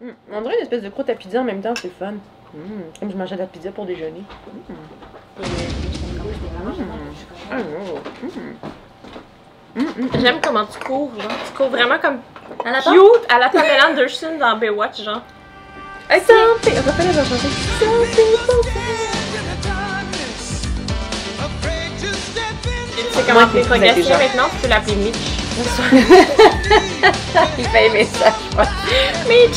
Mm. On dirait une espèce de croûte à pizza en même temps, c'est fun. Mm. Comme je mangeais de la pizza pour déjeuner. Mm. Ah, non. Mm. Mm, mm. J'aime comment tu cours, genre. Tu cours vraiment comme À la cute à la Pamela Anderson dans Baywatch, genre. Hey, Something- Raphaël, elle va chanter. Tu comment c'est très progressif intelligent. maintenant, tu peux l'appeler Mitch. Il fait aimer ça, je crois. Mitch!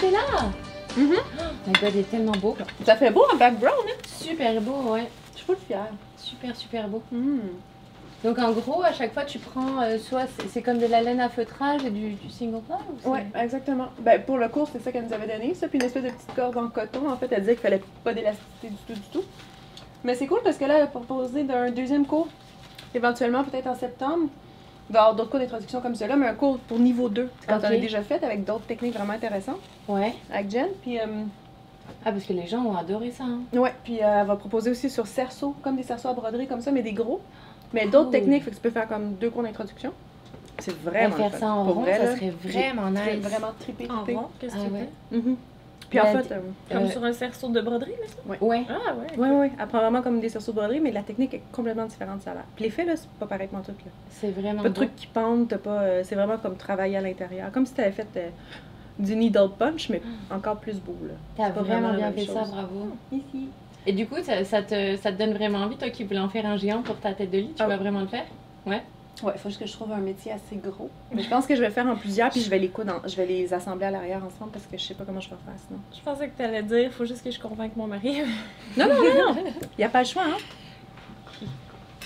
Accroché là? Mhm. Oh my god, il est tellement beau. Ça fait beau en background, hein? Super beau, ouais. Je suis full fière. Super, super beau. Mm. Donc en gros, à chaque fois, tu prends euh, soit c'est- c'est comme de la laine à feutrage et du, du single ply ou c'est- Ouais, exactement. Ben, pour le cours, c'est ça qu'elle nous avait donné, ça, puis une espèce de petite corde en coton. En fait, elle disait qu'il fallait pas d'élasticité du tout, du tout. Mais c'est cool parce que là, elle a proposé d'un deuxième cours, éventuellement peut-être en septembre. Il va y avoir d'autres cours d'introduction comme cela, mais un cours pour niveau 2, quand on a déjà fait avec d'autres techniques vraiment intéressantes Ouais. avec Jen. Puis, euh, Ah, parce que les gens ont adoré ça. hein. ouais, puis euh, elle va proposer aussi sur cerceau, comme des cerceaux à broderie comme ça, mais des gros. Mais d'autres Cool. techniques, fait que tu peux faire comme deux cours d'introduction. C'est vraiment. Le faire ça en rond, vrai, ça là, serait vraiment nice. Vraiment trippé, En rond, qu'est-ce que Ah tu ouais. fais? Mhm. Puis en fait, euh, Comme Euh, sur un cerceau de broderie, mais ça? Ouais. Ah ouais. Oui, oui, elle prend vraiment comme des cerceaux de broderie, mais la technique est complètement différente, ça a l'air. Puis l'effet, là, c'est pas pareil que mon truc, là. C'est vraiment Pas de trucs qui pendent, t'as pas... euh, c'est vraiment comme travailler à l'intérieur. Comme si t'avais fait euh, du needle punch, mais encore plus beau, là. T'as vraiment vraiment bien fait ça, bravo. Ici. Et du coup, ça, ça te, ça te donne vraiment envie, toi qui voulais en faire un géant pour ta tête de lit, tu Ah. vas vraiment le faire? Ouais, faut juste que je trouve un métier assez gros. Mais je pense que je vais le faire en plusieurs, puis je vais les coudre, en- je vais les assembler à l'arrière ensemble, parce que je sais pas comment je vais faire sinon. Je pensais que t'allais dire, faut juste que je convainque mon mari. Non, non, non, non! Y a pas le choix, hein?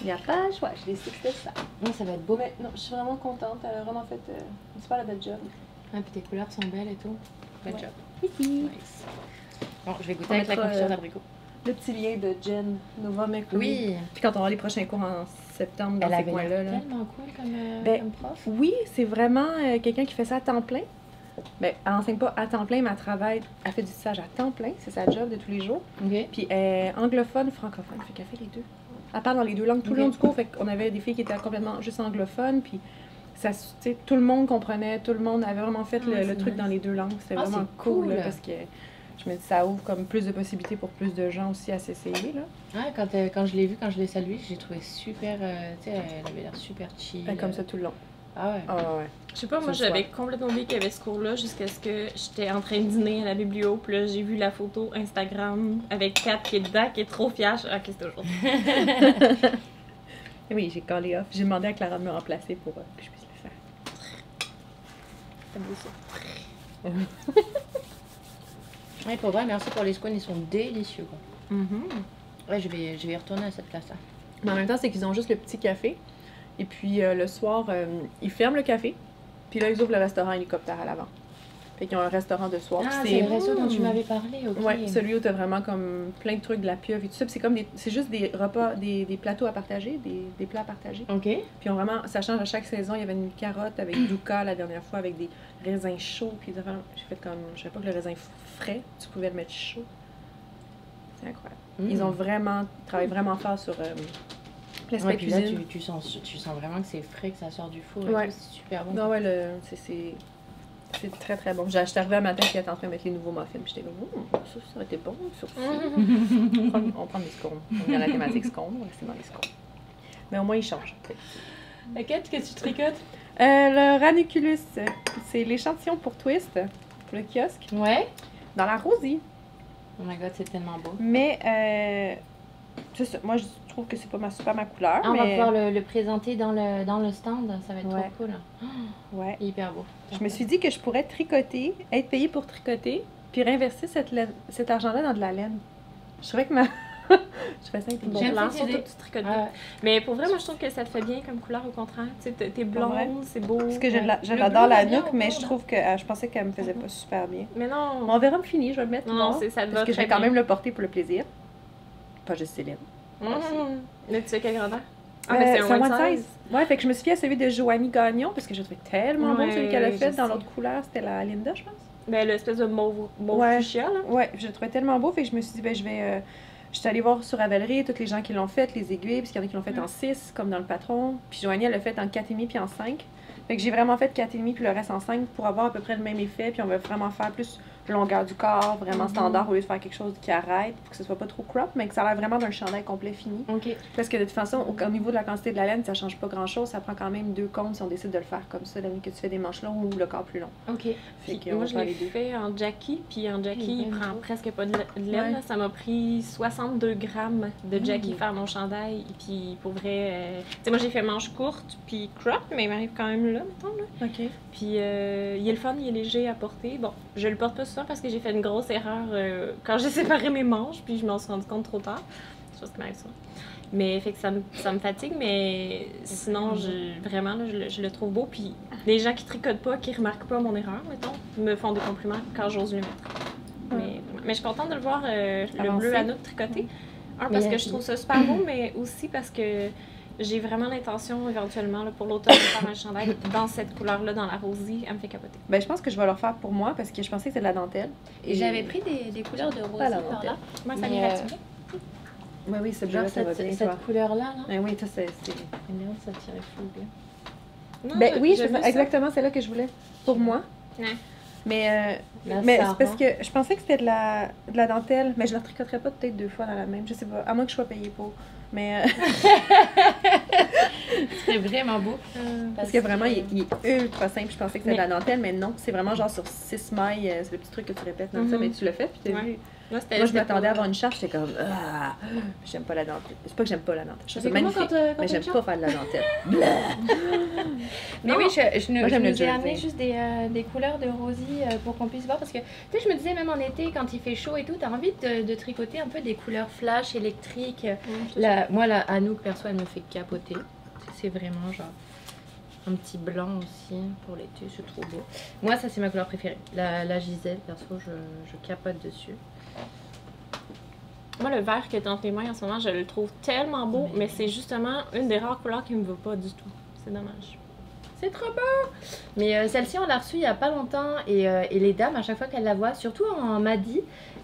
Y a pas le choix, je décide de ça. Non, ça va être beau. Mais non, je suis vraiment contente, elle a vraiment fait euh, une super belle job. Ah, puis tes couleurs sont belles et tout. Belle Ouais. job. Ici. Nice. Bon, je vais goûter On avec la confiture euh, d'abricot. Le petit lien de Jen Nova McCoy. Oui, Puis quand on aura les prochains cours en septembre dans elle ces coins-là. là. tellement cool comme, euh, Ben, comme prof. Oui, c'est vraiment euh, quelqu'un qui fait ça à temps plein. Ben, elle enseigne pas à temps plein, mais elle travaille, elle fait du tissage à temps plein, c'est sa job de tous les jours. Puis elle est anglophone, francophone, fait qu'elle fait les deux. Elle parle dans les deux langues tout le long du cours, fait qu'on avait des filles qui étaient complètement juste anglophones, puis ça, tout le monde comprenait, tout le monde avait vraiment fait Ah, le, truc nice. dans les deux langues. C'était Ah, vraiment cool, cool. parce que je me dis ça ouvre comme plus de possibilités pour plus de gens aussi à s'essayer là. Ouais, quand, euh, quand je l'ai vue, quand je l'ai saluée, j'ai trouvé super. euh, tu sais, elle avait l'air super chill. Fait comme ça tout le long. Ah ouais. Ah ouais. Je sais pas, moi C'est j'avais complètement oublié qu'il y avait ce cours-là jusqu'à ce que j'étais en train de dîner à la biblio. Puis là, j'ai vu la photo Instagram avec Kat qui est dedans, qui est trop fière. Ah, ok, c'est aujourd'hui. Et Oui, j'ai collé off. J'ai demandé à Clara de me remplacer pour euh, que je puisse le faire. C'est beau ça. Ouais, pour vrai, merci pour les scones, ils sont délicieux. Quoi. Mm-hmm. Ouais, je vais, je vais y retourner à cette place-là. Mais en même temps, c'est qu'ils ont juste le petit café. Et puis euh, le soir, euh, ils ferment le café. Puis là, ils ouvrent le restaurant hélicoptère à l'avant. Fait qu'ils ont un restaurant de soir. Ah, c'est le resto dont tu m'avais parlé, ok. Ouais, celui où t'as vraiment comme plein de trucs, de la pieuvre et tout ça. Puis c'est comme des, c'est juste des repas, des, des plateaux à partager, des, des plats à partager. Ok. Puis on vraiment, ça change à chaque saison. Il y avait une carotte avec cas la dernière fois, avec des raisins chauds. Puis j'ai fait comme, je savais pas que le raisin frais, tu pouvais le mettre chaud. C'est incroyable. Ils ont vraiment, travaillé vraiment fort sur euh, l'aspect Ouais, puis là, tu, tu, sens, tu sens vraiment que c'est frais, que ça sort du four. et Ouais. C'est super bon. Non, ouais, le, c'est, c'est, très très bon. J'ai acheté arrivé un matin elle était en train de mettre les nouveaux muffins. Puis j'étais comme, ça, ça aurait été bon, sur on, prend, on prend des scones. On est dans la thématique scones, on va rester dans les scones. Mais au moins, ils changent. Ok, qu'est-ce que tu tricotes? Euh, le Ranunculus, c'est l'échantillon pour Twist, pour le kiosque, Ouais. dans la rosie. Oh my god, c'est tellement beau. Mais, euh, c'est ça. Moi, je trouve que c'est pas ma, super ma couleur. Ah, on va pouvoir le, le présenter dans le, dans le stand, ça va être Ouais. trop cool. Ouais. Hyper beau. Je me suis dit que je pourrais tricoter, être payée pour tricoter, puis réinverser cette cet argent-là dans de la laine. Je trouvais que ma. je fais ça intelligent. J'aime Blanc, surtout que tu tricotes Ah, bien. Mais pour vrai, moi je trouve que ça te fait bien comme couleur au contraire. Tu sais, t'es blonde, c'est beau. Parce que j'adore la nuque, mais je trouve que euh, je pensais qu'elle me faisait pas super bien. Mais non. On verra me finir, je vais le mettre. Non, c'est- ça te va Parce que je vais quand même le porter pour le plaisir. Pas juste Céline. Mmh. Mais tu sais quelle grandeur? Ah, Euh, mais c'est un c'est one one size. size. Ouais, fait que je me suis fiée à celui de Joanie Gagnon parce que je le trouvais tellement beau Ouais, celui qu'elle a fait dans l'autre couleur. C'était la Linda, je pense. Ben, l'espèce de mauve, mauve Ouais. fuchsia, là. Ouais, je le trouvais tellement beau, fait que je me suis dit, ben, je vais, euh, Je suis allée voir sur Ravelry tous les gens qui l'ont fait, les aiguilles, parce qu'il y en a qui l'ont fait en 6, comme dans le patron. Puis Joanie, elle l'a fait en 4,5 puis en 5. Fait que j'ai vraiment fait 4,5 puis le reste en 5 pour avoir à peu près le même effet. Puis on va vraiment faire plus longueur du corps, vraiment Mhm. standard, au lieu de faire quelque chose qui arrête, pour que ce soit pas trop crop, mais que ça a l'air vraiment d'un chandail complet fini. Ok. Parce que de toute façon, au, au niveau de la quantité de la laine, ça change pas grand chose. Ça prend quand même deux comptes si on décide de le faire comme ça, la nuit que tu fais des manches longues ou le corps plus long. Ok. Fait moi, je l'ai fait en Jackie, puis en Jackie, il ben, prend presque pas de la- de laine. Ouais. Ça m'a pris 62 grammes de Jackie Mm. faire mon chandail. Puis pour vrai, euh, tu sais, moi j'ai fait manche courte, puis crop, mais il m'arrive quand même là, mettons. Là. OK. Puis euh, il est le fun, il est léger à porter. Bon, je le porte pas parce que j'ai fait une grosse erreur euh, quand j'ai séparé mes manches, puis je m'en suis rendu compte trop tard. Chose qui m'arrive souvent. Mais fait que ça me, ça me fatigue, mais sinon, je, vraiment, là, je, le- je le trouve beau. Puis les gens qui tricotent pas, qui remarquent pas mon erreur, mettons, me font des compliments quand j'ose le mettre. Mais, mais je suis contente de le voir, euh, le bleu à nous tricoté. Un, parce Mais, que je trouve ça super beau, mais aussi parce que j'ai vraiment l'intention, éventuellement, là, pour l'automne, de faire un chandail dans cette couleur-là, dans la rosie. Elle me fait capoter. Ben, je pense que je vais le refaire pour moi parce que je pensais que c'était de la dentelle. Et j'avais pris des, des couleurs de rosé la par là. Moi, ça m'irait euh, bien. Oui, oui, c'est ça va bien, cette couleur-là, là. Ben oui, ça, c'est... ça tirait full bien. Non, Ben je- oui, exactement, c'est là que je voulais. Pour moi. Ouais. Mais, euh, mais c'est parce que je pensais que c'était de la, de la dentelle, mais je la tricoterais pas peut-être deux fois dans la même. Je sais pas, à moins que je sois payée pour. Mais euh, C'est vraiment beau. parce que vraiment, il, il est ultra simple. Je pensais que c'était de la dentelle, mais non, c'est vraiment genre sur six mailles. euh, C'est le petit truc que tu répètes dans ça, Mhm. mais tu le fais, puis t'as Ouais. vu. Moi, je m'attendais à avoir une charge, j'étais comme, ah, j'aime pas la dentelle. C'est pas que j'aime pas la dentelle, je magnifique. quand, euh, quand Mais j'aime pas faire de la dentelle. Mais Non. oui, je, je, nous- Moi, je j'aime le nous ai amené juste des, euh, des couleurs de rosy euh, pour qu'on puisse voir. Parce que, tu sais, je me disais, même en été, quand il fait chaud et tout, t'as envie de, de tricoter un peu des couleurs flash, électriques. La, moi, la Anouk, perso, elle me fait capoter. C'est vraiment genre un petit blanc aussi pour l'été, c'est trop beau. Moi, ça, c'est ma couleur préférée. La, la Gisèle, perso, je, je capote dessus. Moi, le vert qui est entre les mains en ce moment, je le trouve tellement beau, mais c'est justement une des rares couleurs qui me va pas du tout. C'est dommage. C'est trop beau! Mais euh, celle-ci, on l'a reçue il y a pas longtemps et, euh, et les dames, à chaque fois qu'elles la voient, surtout en Madi,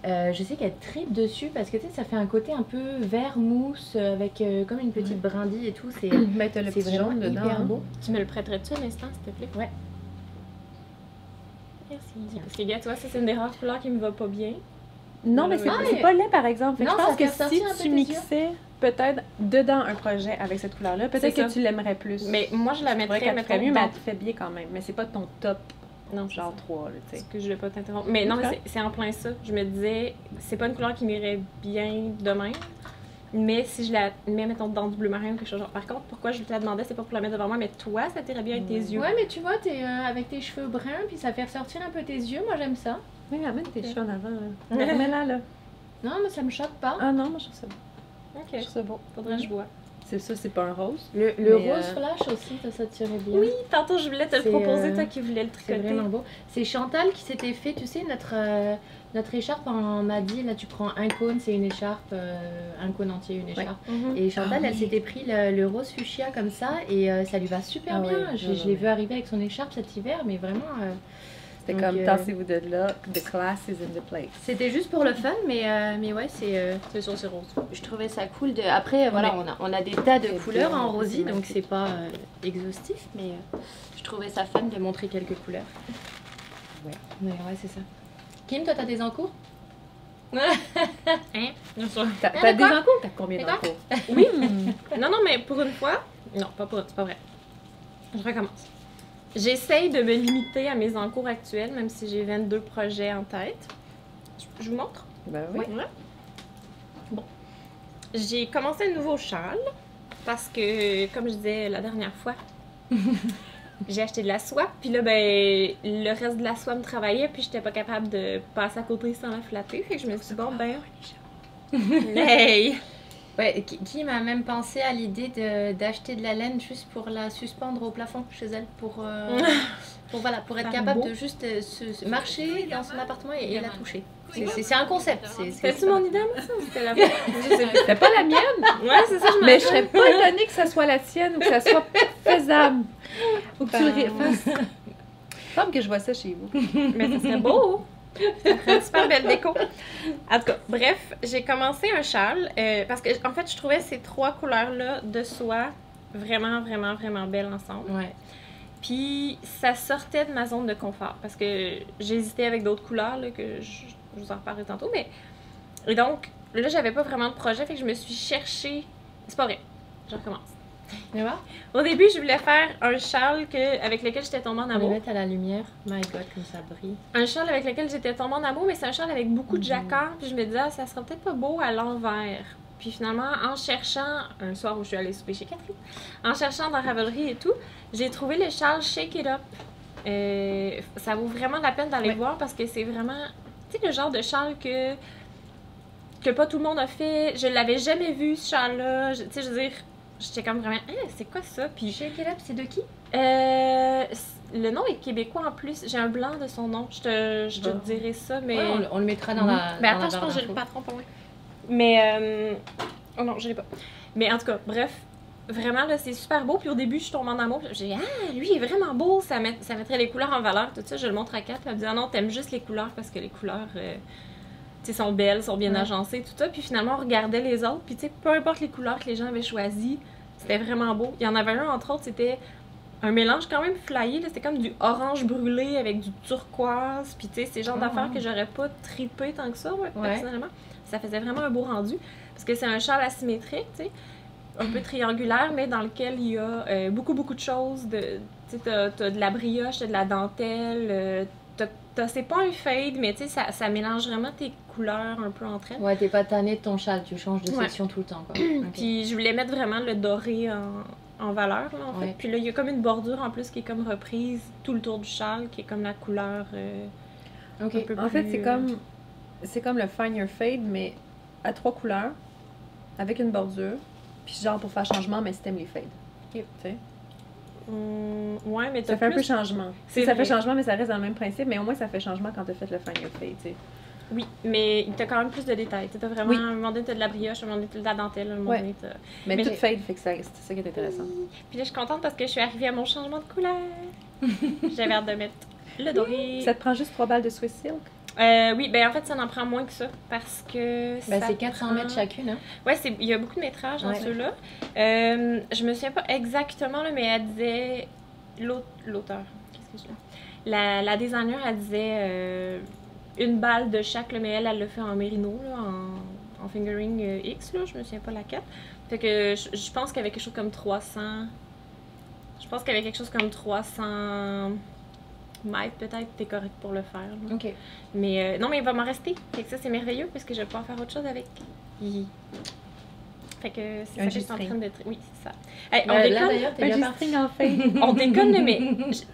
euh, je sais qu'elles tripent dessus parce que tu sais, ça fait un côté un peu vert mousse avec euh, comme une petite brindille et tout. C'est vraiment jaune dedans. hyper hein. beau. Tu me le prêterais-tu un instant, s'il te plaît? Ouais. Merci. Parce que, gars, tu vois, ça, c'est une des rares couleurs qui me va pas bien. Non, mais c'est Ah, c'est mais- pas laid, par exemple. Non, je pense que si tu mixais peut-être dedans un projet avec cette couleur-là, peut-être C'est que ça. tu l'aimerais plus. Mais moi, je la c'est mettrais, mettons, ferait mieux, mais elle te fait bien quand même. Mais c'est pas ton top, Non, genre genre 3, là, tu sais. que je vais pas t'interrompre. Mais non, mais c'est- c'est en plein ça. Je me disais, c'est pas une couleur qui m'irait bien de même. Mais si je la mets, mettons, dans du bleu marin ou quelque chose genre. Par contre, pourquoi je te la demandais, c'est pas pour la mettre devant moi, mais toi, ça t'irait bien avec tes yeux. Ouais, mais tu vois, t'es euh, avec tes cheveux bruns, puis ça fait ressortir un peu tes yeux. Moi, j'aime ça. Oui, amène tes cheveux en avant, là. Remets-la, là. Non, mais ça me choque pas. Ah non, moi, je trouve ça beau. Je Ok, trouve ça beau. faudrait que je vois. C'est ça, c'est pas un rose. Le, le Mais, rose euh, flash aussi, ça, ça tirait bien. Oui, tantôt, je voulais te le C'est, proposer, euh, toi qui voulais le C'est tricoter. vraiment beau. C'est Chantal qui s'était fait, tu sais, notre, euh, notre écharpe en Madi. Là, tu prends un cône, c'est une écharpe, euh, un cône entier, une écharpe. Mhm. Et Chantal, Ah elle oui. s'était pris le, le rose fuchsia comme ça et euh, ça lui va super Ah bien. je l'ai vu arriver avec son écharpe cet hiver, mais vraiment, euh, C'était Donc, comme, euh, tassez-vous de là, the class is in the place. c'était juste pour le fun, mais, euh, mais ouais, c'est. euh, C'est sûr, c'est rose. je trouvais ça cool. De... Après, voilà, on a, on a des tas de C'est couleurs en rosy, c'est donc c'est pas euh, exhaustif, mais euh, je trouvais ça fun de montrer quelques couleurs. Ouais. Mais ouais, c'est ça. Kim, toi, t'as des encours Hein? Bien sûr. T'as des encours? T'as combien d'encours? Oui. non, non, mais pour une fois. Non, pas pour c'est pas vrai. Je recommence. J'essaye de me limiter à mes encours actuels, même si j'ai 22 projets en tête. Je- Je vous montre? Ben oui. Ouais. Bon. J'ai commencé un nouveau châle parce que, comme je disais la dernière fois, j'ai acheté de la soie. Puis là, ben, le reste de la soie me travaillait, puis j'étais pas capable de passer à côté sans la flatter. Fait que je me suis dit, bon, ben. Hey! Ouais, qui, m'a même pensé à l'idée d'acheter de la laine juste pour la suspendre au plafond chez elle, pour, euh, pour, voilà, pour être capable beau. de juste euh, se, se marcher dans son appartement et, et la toucher. C'est- un concept. C'était-tu mon idée, la. C'était pas la mienne, Ouais, c'est ça, je mais je serais pas étonnée que ça soit la tienne ou que ça soit faisable. Ou que tu le Ben, fasses. Que je vois ça chez vous. Mais ça serait beau! Une super belle déco. En tout cas, bref, j'ai commencé un châle euh, parce que, en fait, je trouvais ces trois couleurs-là de soie vraiment, vraiment, vraiment belles ensemble. Ouais. Puis ça sortait de ma zone de confort parce que j'hésitais avec d'autres couleurs là, que je, je vous en reparlerai tantôt. Mais... Et donc, là, j'avais pas vraiment de projet, fait que je me suis cherchée. C'est pas vrai, je recommence. Au début, je voulais faire un châle que, avec lequel j'étais tombée en On les amour. met à la lumière. My god, comme ça brille. Un châle avec lequel j'étais tombée en amour, mais c'est un châle avec beaucoup de jacquard. Puis je me disais, ah, ça sera peut-être pas beau à l'envers. Puis finalement, en cherchant, un soir où je suis allée souper chez Catherine, en cherchant dans Ravelry et tout, j'ai trouvé le châle Shake It Up. Euh, ça vaut vraiment la peine d'aller Ouais. voir parce que c'est vraiment, tu sais, le genre de châle que que pas tout le monde a fait. Je l'avais jamais vu ce châle-là. Tu sais, je veux dire, j'étais comme vraiment, Hein, c'est quoi ça? Puis It Up, c'est de qui? Euh, le nom est québécois en plus. J'ai un blanc de son nom. Je te, je te Bon. dirai ça, mais. Ouais, on, le- on le mettra dans Mhm. la. Mais dans la attends, je pense que j'ai le patron pas loin. Mais. euh, Oh non, je l'ai pas. Mais en tout cas, bref. Vraiment, là, c'est super beau. Puis au début, je tombe en amour. J'ai dit, ah, lui, il est vraiment beau. Ça, met- ça mettrait les couleurs en valeur. Tout ça, je le montre à Kat. Elle me dit, ah non, t'aimes juste les couleurs parce que les couleurs, euh, tu sais, sont belles, sont bien Ouais. agencées, tout ça. Puis finalement, on regardait les autres. Puis tu sais, peu importe les couleurs que les gens avaient choisies, c'était vraiment beau. Il y en avait un, entre autres, c'était un mélange quand même flyé. là. C'était comme du orange brûlé avec du turquoise. Puis tu sais, c'est le genre Ah. d'affaires que j'aurais pas trippé tant que ça, Ouais. personnellement. Ça faisait vraiment un beau rendu. Parce que c'est un châle asymétrique, tu sais. Un peu triangulaire, mais dans lequel il y a euh, beaucoup, beaucoup de choses. De, tu sais, t'as, t'as de la brioche, t'as de la dentelle. euh, t'as- t'as- c'est pas un fade, mais tu sais, ça, ça mélange vraiment tes couleurs un peu entre elles. Ouais, t'es pas tanné de ton châle, tu changes de Ouais. section tout le temps, quoi. Puis je voulais mettre vraiment le doré en, en valeur, là, en fait. Ouais. Puis là, il y a comme une bordure en plus qui est comme reprise tout le tour du châle, qui est comme la couleur euh, Ok. un peu En fait, c'est euh, comme c'est comme le Find Your Fade, mais à trois couleurs, avec une bordure. Puis genre pour faire changement, mais si t'aimes les fades. Tu sais. hum, ouais, mais Ça fait un peu changement. Ça vrai. fait changement, mais ça reste dans le même principe. Mais au moins, ça fait changement quand t'as fait le Your Fade, tu sais. Oui, mais t'as quand même plus de détails. T'as vraiment, Oui. un moment donné, t'as de la brioche, un moment donné, t'as de la dentelle, un moment donné, t'as... Mais, Mais tout fade, fait que ça- c'est ça qui est intéressant. Puis là, je suis contente parce que je suis arrivée à mon changement de couleur. J'avais hâte de mettre le doré. Ça te prend juste trois balles de Swiss Silk? Euh, oui, ben en fait, ça en prend moins que ça parce que. Ça c'est 400 prend- mètres chacune, hein. Ouais, c'est- il y a beaucoup de métrages dans Ouais. ceux-là. Euh, je me souviens pas exactement, là, mais elle disait. l'aute- L'auteur. Qu'est-ce que je la, la designer, elle disait euh, une balle de chaque, là, mais elle, elle le fait en mérino, là, en, en fingering euh, X, là, je me souviens pas laquelle. Fait que je, je pense qu'avec quelque chose comme 300. Je pense qu'avec quelque chose comme 300 mètres, peut-être, t'es correct pour le faire. là. Ok. Mais euh, non, mais il va m'en rester. Fait que ça, c'est merveilleux parce que je vais pouvoir faire autre chose avec. Hi. Fait que c'est ça Un que je suis en train de. Oui, c'est ça. Hey, on Là, là, déconne. d'ailleurs, t'es Un bien parti. G-string en fade. on déconne, là, mais. je-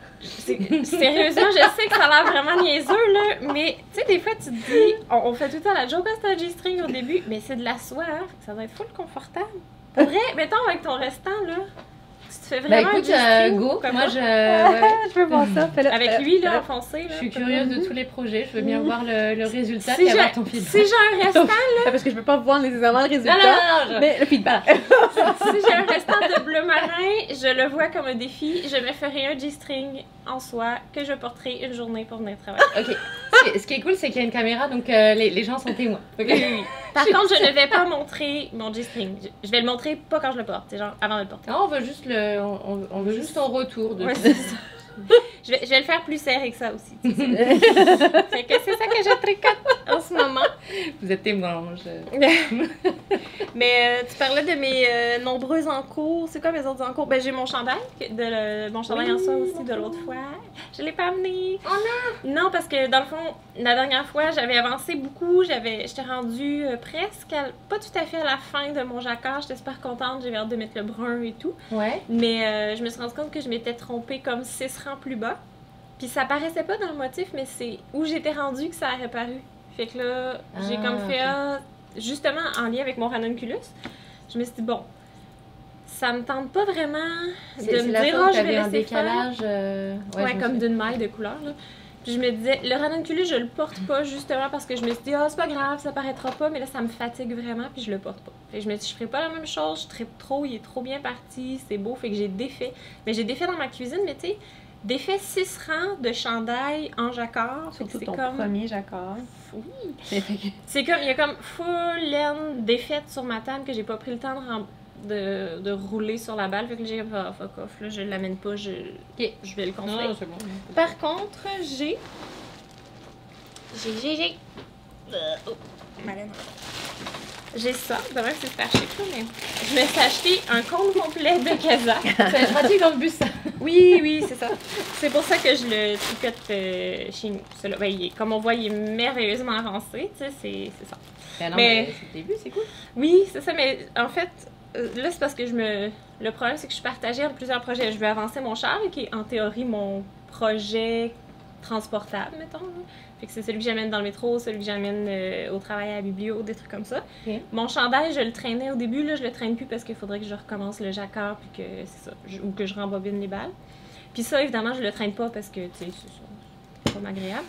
Sérieusement, je sais que ça a l'air vraiment niaiseux, là. Mais tu sais, des fois, tu te dis. On, on fait tout le temps la joke, ah, c'est un G-string au début. Mais c'est de la soie, hein. Ça doit être full confortable. Pour vrai, mettons avec ton restant, là. Tu fais Bah vraiment écoute, un euh, go, moi je. ouais. je veux voir ça. Avec lui, là, enfoncé, là. Je suis curieuse de tous les projets, je veux bien voir le, le résultat Si et j'ai avoir ton feedback. si j'ai un restant, Ah, Parce que je veux pas voir nécessairement le résultat. non, non, non, je- Mais le feedback. si j'ai un restant de bleu marin, je le vois comme un défi. Je me ferai un G-string en soie que je porterai une journée pour venir travailler. Ok. Ce qui est, cool, c'est qu'il y a une caméra, donc euh, les, les gens sont témoins. Ok. Oui, oui, oui. Par contre, je ne vais pas montrer mon G-string. Je- vais le montrer pas quand je le porte, c'est genre avant de le porter. Non, on veut juste le, on, veut juste ton retour de. Ouais. Je vais, je vais le faire plus serré que ça aussi. tu sais. Fait que c'est ça que je tricote en ce moment. Vous êtes témoin. moi, je- Mais euh, tu parlais de mes euh, nombreux encours. C'est quoi mes autres encours? Ben, j'ai mon chandail, de le- mon chandail en soie aussi de l'autre fois. Je l'ai pas amené. Oh non! Non, parce que dans le fond, la dernière fois, j'avais avancé beaucoup. J'avais, j'étais rendue euh, presque, à- pas tout à fait à la fin de mon jacquard. J'étais super contente. J'avais hâte de mettre le brun et tout. Ouais. Mais euh, je me suis rendu compte que je m'étais trompée comme 6 rangs plus bas. Puis ça paraissait pas dans le motif, mais c'est où j'étais rendue que ça a réparu. Fait que là, j'ai Ah, comme fait, ok. ah, justement en lien avec mon ranunculus, je me suis dit, bon, ça me tente pas vraiment de me dire, ah, où je vais laisser faire. décalage. euh, Ouais, comme d'une maille de couleur. Là. Puis je me disais, le ranunculus, je le porte pas justement parce que je me suis dit, ah, c'est pas grave, ça paraîtra pas, mais là, ça me fatigue vraiment, puis je le porte pas. Fait que je me suis dit, je ferai pas la même chose, je tripe trop, il est trop bien parti, c'est beau, fait que j'ai défait. Mais j'ai défait dans ma cuisine, mais tu sais, défait 6 rangs de chandail en jacquard. Surtout c'est ton comme... premier jacquard. Oui. C'est comme, il y a comme full laine défaite sur ma table que j'ai pas pris le temps de, rem- de, de rouler sur la balle. Fait que j'ai ah, fuck off, là, je l'amène pas, je, je vais le construire. c'est bon. Par contre, j'ai. J'ai, j'ai, j'ai. Euh, oh, ma laine. J'ai ça, c'est vrai que c'est super là, mais. Je me suis acheté un compte complet de Casa. C'est pratique dans le bus, ça. Oui, oui, c'est ça. C'est pour ça que je le tricote euh, chez nous. Ben, il est- comme on voit, il est merveilleusement avancé, tu sais, c'est, ça. Ben non, Mais- mais c'est le début, c'est cool. Oui, c'est ça, mais en fait, euh, là, c'est parce que je me. Le problème, c'est que je suis partagée entre plusieurs projets. Je veux avancer mon char, qui est en théorie mon projet transportable, mettons. là. Fait que c'est celui que j'amène dans le métro, celui que j'amène euh, au travail à la biblio, des trucs comme ça. Mon chandail, je le traînais au début, là, je le traîne plus parce qu'il faudrait que je recommence le jacquard, puis que c'est ça, je- ou que je rembobine les balles. Puis ça, évidemment, je le traîne pas parce que, tu sais, c'est pas agréable.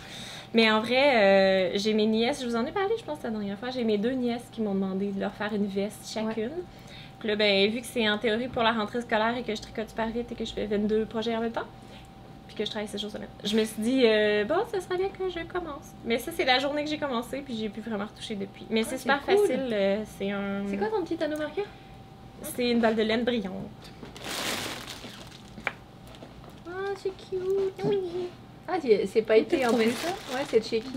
Mais en vrai, euh, j'ai mes nièces, je vous en ai parlé, je pense, la dernière fois. J'ai mes deux nièces qui m'ont demandé de leur faire une veste chacune. Puis là, ben, vu que c'est en théorie pour la rentrée scolaire et que je tricote super vite et que je fais 22 projets en même temps, que je travaille 7 jours semaine, je me suis dit, euh, bon, ça serait bien que je commence. Mais ça, c'est la journée que j'ai commencé, puis j'ai pu vraiment retoucher depuis. Mais c'est c'est super cool. facile. euh, c'est un. C'est quoi ton petit anneau marqueur C'est une balle de laine brillante. Ah, c'est cute. Oui. Ah, c'est pas été en trouvé plus. Ouais, c'est de chez qui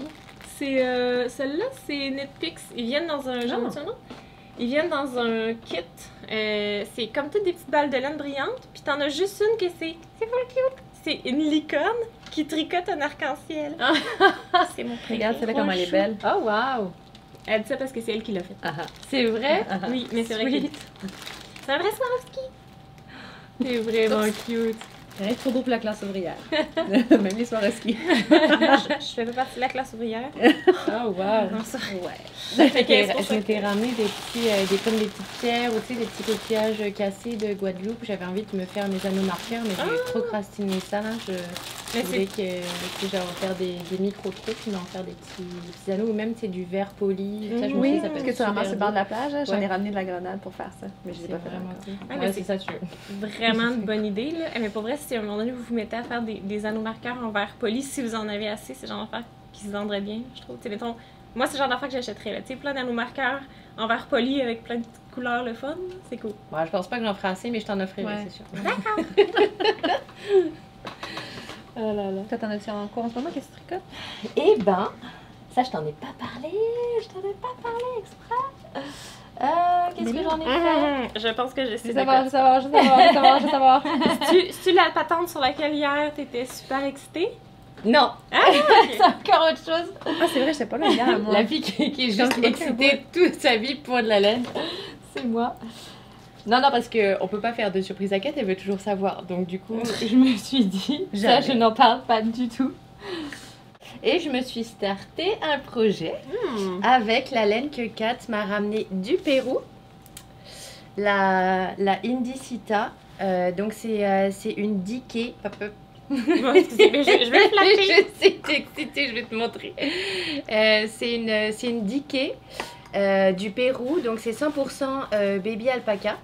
C'est euh, celle-là, c'est Netpix. Ils viennent dans un genre, Ah. non? Ils viennent dans un kit. Euh, c'est comme toutes des petites balles de laine brillantes. Puis t'en as juste une que c'est. C'est pas cute. C'est une licorne qui tricote un arc-en-ciel. c'est mon préféré. Regarde, celle-là, comme elle est belle. Oh, waouh. Elle dit ça parce que c'est elle qui l'a fait. Ah, ah. C'est vrai? Ah, ah. Oui, mais c'est vrai c'est un vrai Swarovski? C'est vraiment cute. Rien de trop beau pour la classe ouvrière. Même les soirs à ski. je, je fais pas partie de la classe ouvrière. Oh, wow. Non, ça. Ouais. Fait que Je ça m'étais ramené des petits, euh, des, comme des petites pierres ou tu sais, des petits coquillages cassés de Guadeloupe. J'avais envie de me faire mes anneaux marqueurs, mais j'ai procrastiné ça. Je, je voulais que, que j'allais en faire des, des micro-trucs, mais en faire des petits, des petits anneaux ou même c'est du verre poli. Ça, je me Oui, ça parce que tu ramasses le bord de la plage. hein. J'en Ouais. ai ramené de la grenade pour faire ça. Mais je l'ai C'est pas fait vraiment. Ah, mais Ouais, c'est- c'est ça, tu veux. vraiment une bonne idée. Là. Eh, Mais pour vrai, si à un moment donné vous vous mettez à faire des, des anneaux marqueurs en verre poli, si vous en avez assez, c'est le genre d'affaire qui se vendrait bien, je trouve. Tu sais, mettons, moi, c'est le genre d'affaire que j'achèterais. là. Tu sais, plein d'anneaux marqueurs en verre poli avec plein de petites couleurs, le fun. C'est cool. Bon, je pense pas que j'en ferai assez, mais je t'en offrirai, Ouais. c'est sûr. Oh là là. Toi, t'en as-tu en cours en ce moment? Qu'est-ce que tu tricotes? Eh ben, ça, je t'en ai pas parlé. Je t'en ai pas parlé exprès. Euh, Qu'est-ce que j'en ai fait? Je pense que je Je sais veux de savoir, je veux savoir, je veux savoir, je veux savoir, je savoir. tu, la patente sur laquelle hier t'étais super excitée? Non, Ah, c'est encore autre chose. Ah, c'est vrai, j'étais pas là hier, moi. La fille qui, qui est juste excitée toute sa vie pour de la laine, c'est moi. Non, non, parce qu'on peut pas faire de surprise à Kate, elle veut toujours savoir. Donc, du coup, je me suis dit, ça, je n'en parle pas du tout. Et je me suis starté un projet Hmm. avec la laine que Kat m'a ramenée du Pérou, la, la Indicita. Euh, donc, c'est euh, une diquée. Je, je vais flatter. je sais, t'es excitée, je vais te montrer. Euh, c'est une, une diquée euh, du Pérou, donc c'est 100% euh, baby alpaca.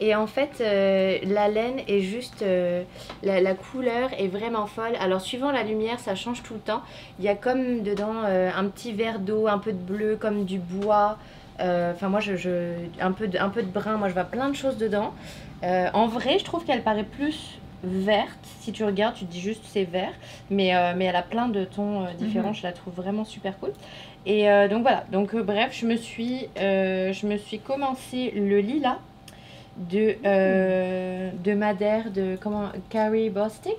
Et en fait, euh, la laine est juste. euh, la, la couleur est vraiment folle. Alors, suivant la lumière, ça change tout le temps. Il y a comme dedans euh, un petit verre d'eau, un peu de bleu, comme du bois. Enfin, moi, je, je- un, peu de, un peu de brun. Moi, je vois plein de choses dedans. En vrai, je trouve qu'elle paraît plus verte. Si tu regardes, tu te dis juste c'est vert. Mais, mais elle a plein de tons euh, différents. Je la trouve vraiment super cool. Et donc voilà. Donc bref, je me suis, je me suis commencé le lilas de, euh, de Madère de comment Carrie Bostic.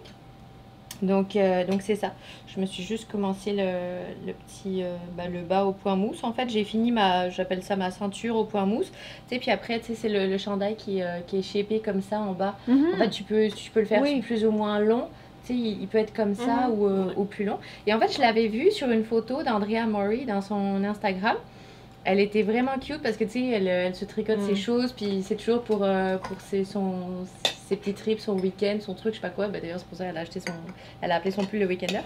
Donc euh, donc c'est ça. Je me suis juste commencé le, le petit euh, bah, le bas au point mousse. En fait, j'ai fini ma j'appelle ça ma ceinture au point mousse. Tu sais puis après tu sais c'est le, le chandail qui, euh, qui est shapé comme ça en bas. Mhm. En fait, tu peux, tu peux le faire Oui. plus ou moins long. Tu sais, il, il peut être comme ça Mhm. ou, ou plus long. Et en fait, je l'avais vu sur une photo d'Andrea Mori dans son Instagram. Elle était vraiment cute parce que tu sais, elle, elle se tricote ses choses, puis c'est toujours pour, euh, pour ses, son, ses petits trips, son week-end, son truc, je sais pas quoi. Bah, D'ailleurs, c'est pour ça qu'elle a acheté son. Elle a appelé son pull le week-ender.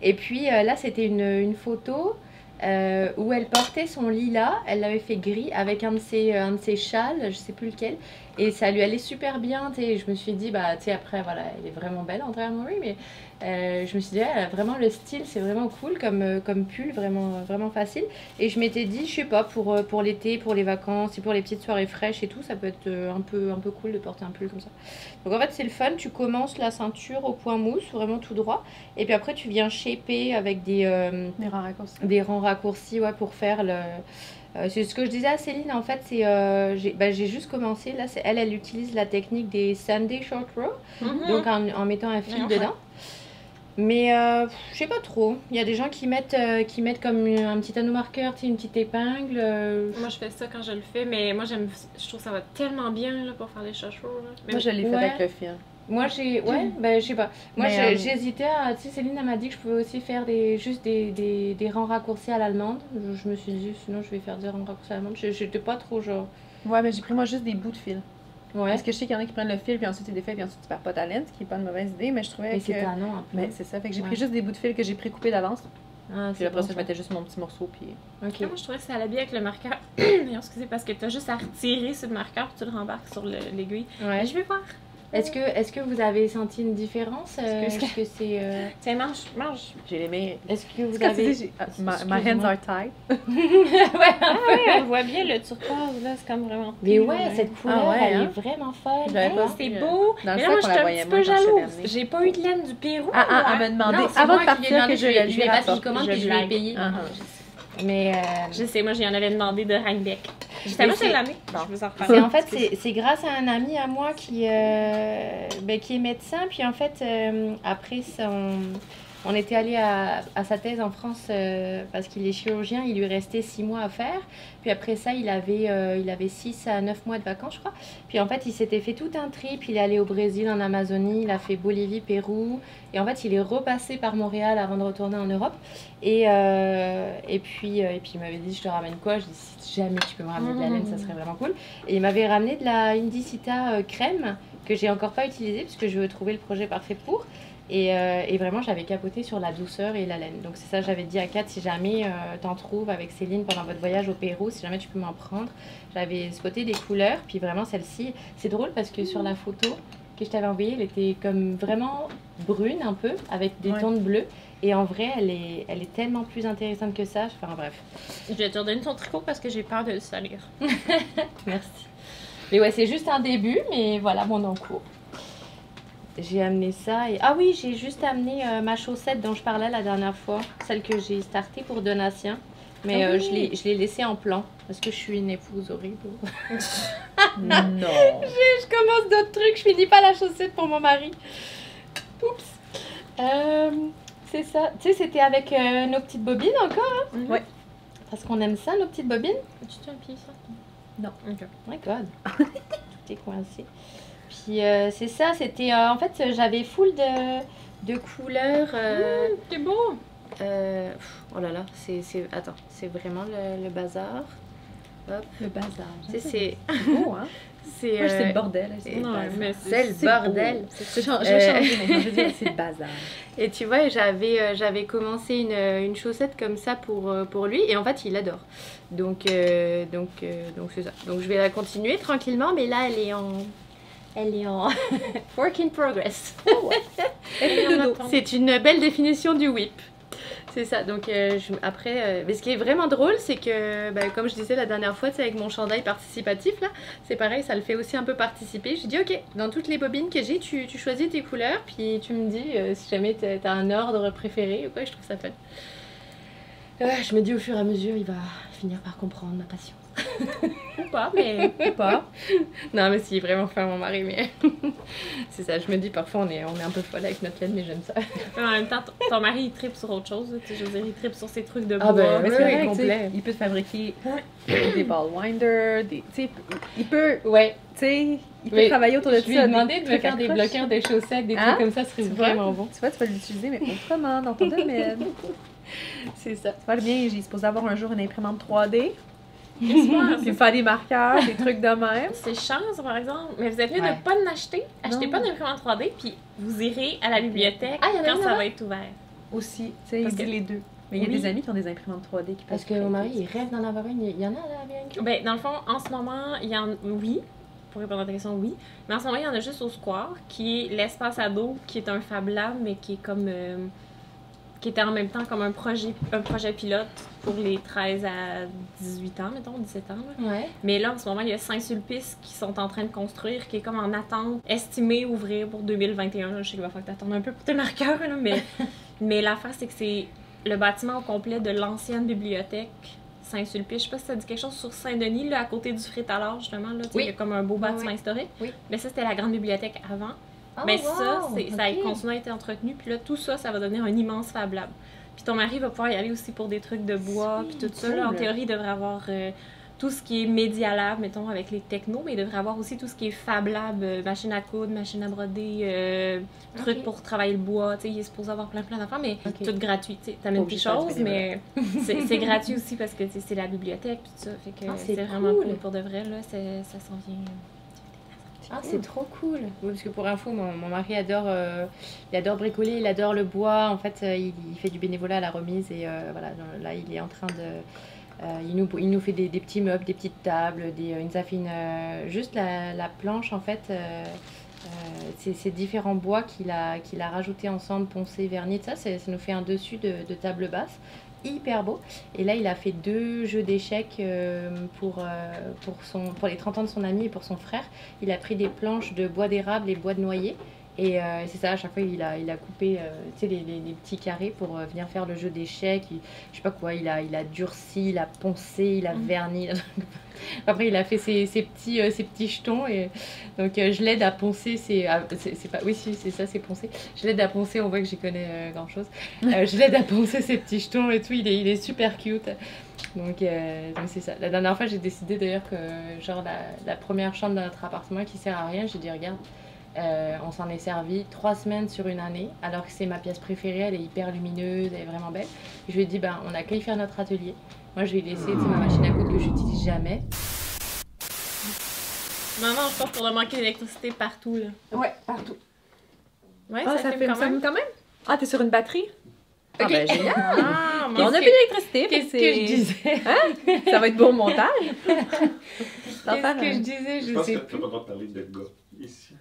Et puis euh, là, c'était une, une photo. euh, où elle portait son lilas, elle l'avait fait gris avec un de ses, un de ses châles, je sais plus lequel, Et ça lui allait super bien, tu sais. Je me suis dit, bah, tu sais, après, voilà, elle est vraiment belle, Andrea Mori, mais euh, je me suis dit, elle a vraiment le style, c'est vraiment cool comme, euh, comme pull, vraiment, vraiment facile. Et je m'étais dit, je sais pas, pour, euh, pour l'été, pour les vacances et pour les petites soirées fraîches et tout, ça peut être un peu, un peu cool de porter un pull comme ça. Donc en fait, c'est le fun, tu commences la ceinture au point mousse, vraiment tout droit. Et puis après, tu viens shaper avec des, euh, Des rangs raccourcis. des rangs raccourcis ouais, pour faire le. Euh, c'est ce que je disais à Céline, en fait, c'est euh, j'ai bah, j'ai juste commencé. Là, c'est elle, elle utilise la technique des Sunday short row, Mhm. donc en, en mettant un fil dedans. Mais euh, je sais pas trop. Il y a des gens qui mettent, euh, qui mettent comme un petit anneau marqueur, une petite épingle. euh, Moi, je fais ça quand je le fais, mais moi, j'aime, je trouve que ça va tellement bien là, pour faire les. Mais Moi, je l'ai fait Ouais. avec le fil. Moi j'ai ouais ben je sais pas. Moi j'ai- euh, j'hésitais à tu sais Céline elle m'a dit que je pouvais aussi faire des juste des, des, des rangs raccourcis à l'allemande. Je, je me suis dit sinon je vais faire des rangs raccourcis à l'allemande. Je- J'étais pas trop genre Ouais, mais j'ai pris moi juste des bouts de fil. ouais. Parce que je sais qu'il y en a qui prennent le fil, puis ensuite tu défais, puis ensuite tu perds pas ta laine, ce qui est pas une mauvaise idée, mais je trouvais Mais que. c'est tannant un peu. Mais c'est ça, fait que j'ai Ouais. pris juste des bouts de fil que j'ai précoupés d'avance. Ah, Puis c'est après bon, ça, je mettais juste mon petit morceau, puis. Ok. Là, moi, je trouvais que ça allait bien avec le marqueur. D'ailleurs, excusez, parce que t'as juste à retirer sur le marqueur, puis tu le rembarques sur le- l'aiguille. Ouais. Je vais voir. Est-ce que est-ce que vous avez senti une différence euh, Est-ce que- que c'est euh, Tiens, mange, mange. J'ai les mains. est-ce que vous avez ah, my, hands are tied. ouais. Ah ouais, on voit bien le turquoise, là, c'est comme vraiment. Mais ouais, là. cette couleur Ah ouais, elle hein? est vraiment folle. Hey, c'est Euh, beau! dans Mais là, moi, on je suis un petit peu jalouse. J'ai pas eu de laine du Pérou. Ah, ah, elle m'a demandé avant de partir que je, je lui ai- comment, Je puis je lui ai payé. Mais euh, Je sais, moi, j'en avais demandé de Rhinebeck. Justement, c'est- c'est l'année. Bon. Je vous en reparle. En fait c'est c'est grâce à un ami à moi qui euh, ben, qui est médecin puis en fait euh, après son on était allé à, sa thèse en France euh, parce qu'il est chirurgien, il lui restait six mois à faire. Puis après ça, il avait, euh, il avait six à neuf mois de vacances, je crois. Puis en fait, il s'était fait tout un trip. Il est allé au Brésil, en Amazonie, il a fait Bolivie, Pérou. Et en fait, il est repassé par Montréal avant de retourner en Europe. Et, euh, et, puis, et puis il m'avait dit, je te ramène quoi? Je dis, si jamais tu peux me ramener de la laine, ça serait vraiment cool. Et il m'avait ramené de la Indicita crème que j'ai encore pas utilisée parce que je veux trouver le projet parfait pour. Et, euh, et vraiment, j'avais capoté sur la douceur et la laine. Donc, c'est ça, j'avais dit à Kat, si jamais euh, t'en trouves avec Céline pendant votre voyage au Pérou, si jamais tu peux m'en prendre. J'avais spoté des couleurs, puis vraiment celle-ci, c'est drôle parce que sur la photo que je t'avais envoyée, elle était comme vraiment brune un peu, avec des Ouais. tons de bleu. Et en vrai, elle est, elle est tellement plus intéressante que ça. Enfin, bref. Je vais te redonner ton tricot parce que j'ai peur de le salir. Merci. Mais ouais, c'est juste un début, mais voilà mon encours. J'ai amené ça et... Ah oui, j'ai juste amené euh, ma chaussette dont je parlais la dernière fois, celle que j'ai startée pour Donatien. Mais Ah euh, oui. je l'ai- je l'ai laissée en plan parce que je suis une épouse horrible. non. je commence d'autres trucs, je finis pas la chaussette pour mon mari. Oups. Euh, c'est ça. Tu sais, c'était avec euh, nos petites bobines encore, hein? Ouais. Parce qu'on aime ça, nos petites bobines? Tu te un pied, ça? Non. Ok. My god. Tout est coincé. Puis euh, c'est ça, c'était. euh, en fait, j'avais full de, de couleurs. euh, C'est beau! euh, pff, oh là là, c'est. c'est- Attends, c'est vraiment le, le bazar. Hop. Le bazar. C'est. beau, hein? C'est. Euh, le bordel. c'est- le bordel. Je vais c'est le bazar. Et tu vois, j'avais euh, j'avais commencé une, une chaussette comme ça pour, pour lui et en fait il adore. Donc euh, donc donc c'est ça. Donc je vais la continuer tranquillement mais là elle est en elle est en work in progress. Dodo. C'est une belle définition du whip. C'est ça. Donc euh, je- après, euh, mais ce qui est vraiment drôle, c'est que, bah, comme je disais la dernière fois, c'est avec mon chandail participatif là, c'est pareil, ça le fait aussi un peu participer. Je dis ok, dans toutes les bobines que j'ai, tu, tu choisis tes couleurs, puis tu me dis euh, si jamais t'as un ordre préféré ou quoi. Je trouve ça fun. Je me dis au fur et à mesure, il va finir par comprendre ma passion. Ou pas, mais. Ou pas. Non, mais si, vraiment faire mon mari, mais c'est ça. Je me dis parfois on est, on est un peu folle avec notre laine, mais j'aime ça. Mais en même temps, ton- ton mari, il tripe sur autre chose. tu sais, Je veux dire, il tripe sur ses trucs de bois. Ah ben, Mais Oui, vrai, complet. il peut te fabriquer des ball winders, des, tu sais, il peut, Ouais, tu sais, il peut Oui. travailler autour de je lui ça, ai demandé de me faire des bloqueurs de chaussettes, des Hein? trucs comme ça, ce serait vraiment bon. Tu vois, tu vas l'utiliser, mais autrement, dans ton domaine. C'est ça. Tu vois bien, j'ai supposé avoir un jour une imprimante 3D, Laisse-moi, puis faire des marqueurs, des trucs de même. C'est chance, par exemple. Mais vous êtes mieux Ouais. de pas en acheter. Achetez Non. pas d'imprimante 3D, puis vous irez à la bibliothèque Ah, il y en a quand ça va être ouvert. Aussi, tu sais, il dit les deux. Mais il y a des amis qui ont des imprimantes 3D qui Parce peuvent que mon mari, il rêve d'en avoir une. Il y en a à la Ben, dans le fond, en ce moment, il y en. Oui. pour répondre à ta question, oui. Mais en ce moment, il y en a juste au Square, qui est l'espace ado, qui est un Fab Lab, mais qui est comme. euh, qui était en même temps comme un projet, un projet pilote pour les 13 à 18 ans, mettons, 17 ans. là. Ouais. Mais là, en ce moment, il y a Saint-Sulpice qui sont en train de construire, qui est comme en attente, estimé ouvrir pour 2021. là. Je sais qu'il va falloir que t'attendes un peu pour tes marqueurs, là, mais, mais l'affaire, c'est que c'est le bâtiment au complet de l'ancienne bibliothèque Saint-Sulpice. Je sais pas si ça dit quelque chose sur Saint-Denis, là, à côté du Frétalard, justement. Là, Oui. Il y a comme un beau bâtiment historique. Oui. Mais ça, c'était la grande bibliothèque avant. Ah, Mais ça, wow, ça a ok. continué à être entretenu. Puis là, tout ça, ça va devenir un immense Fab Lab. Puis ton mari va pouvoir y aller aussi pour des trucs de bois, puis tout ça. Là, en théorie, il devrait avoir euh, tout ce qui est Media Lab, mettons, avec les technos, mais il devrait avoir aussi tout ce qui est Fab Lab, euh, machine à coudre, machine à broder, euh, trucs pour travailler le bois. Tu sais, il est supposé avoir plein, plein d'affaires, mais tout gratuit. Tu sais, t'amènes Pas des choses, mais c'est gratuit aussi parce que c'est la bibliothèque, puis tout ça. Fait que Ah, c'est vraiment cool. cool pour de vrai, là. Ça s'en vient. Ah, c'est trop cool. Oui, parce que pour info, mon, mon mari adore, euh, il adore bricoler, il adore le bois. En fait, euh, il, il fait du bénévolat à la remise et euh, voilà, là, il est en train de. euh, il, nous, il nous fait des, des petits meubles, des petites tables, des, il nous a fait une, juste la, la planche en fait. Euh, euh, ces différents bois qu'il a, a rajouté ensemble, poncé, vernis, ça, ça nous fait un dessus de, de table basse. Hyper beau. Et là, il a fait deux jeux d'échecs euh, pour, euh, pour, pour les 30 ans de son ami et pour son frère. Il a pris des planches de bois d'érable et bois de noyer. Et euh, c'est ça, à chaque fois, il a, il a coupé euh, les, les- les petits carrés pour euh, venir faire le jeu d'échecs. Il- Je sais pas quoi, il a, il a durci, il a poncé, il a Mhm. verni. Après, il a fait ses, ses petits, euh, ses petits jetons. Et... Donc, je l'aide à poncer. ah, c'est pas... Oui, si, c'est ça, c'est poncer. Je l'aide à poncer, on voit que j'y connais grand chose. Je l'aide à poncer ses petits jetons et tout. Il est, il est super cute. Donc, donc c'est ça. La dernière fois, j'ai décidé d'ailleurs que, genre, la, la première chambre de notre appartement qui sert à rien, j'ai dit, regarde, euh, on s'en est servi trois semaines sur une année, alors que c'est ma pièce préférée, elle est hyper lumineuse, elle est vraiment belle. Je lui ai dit, ben, on a qu'à y faire notre atelier. Moi, je vais laisser ma machine à coudre que j'utilise jamais. Non, je pense pour le manquer d'électricité partout, là. Ouais, partout. Ouais, Ah, ça, fait quand ça même? quand même? Ah, t'es sur une batterie? Ah, ben génial! Ah, on a plus que- d'électricité, Qu'est-ce c'est- que je disais? Ça va être beau au montage. Qu'est-ce que je disais? Je Je pense que sais t'as plus. pas le droit de parler de gars ici.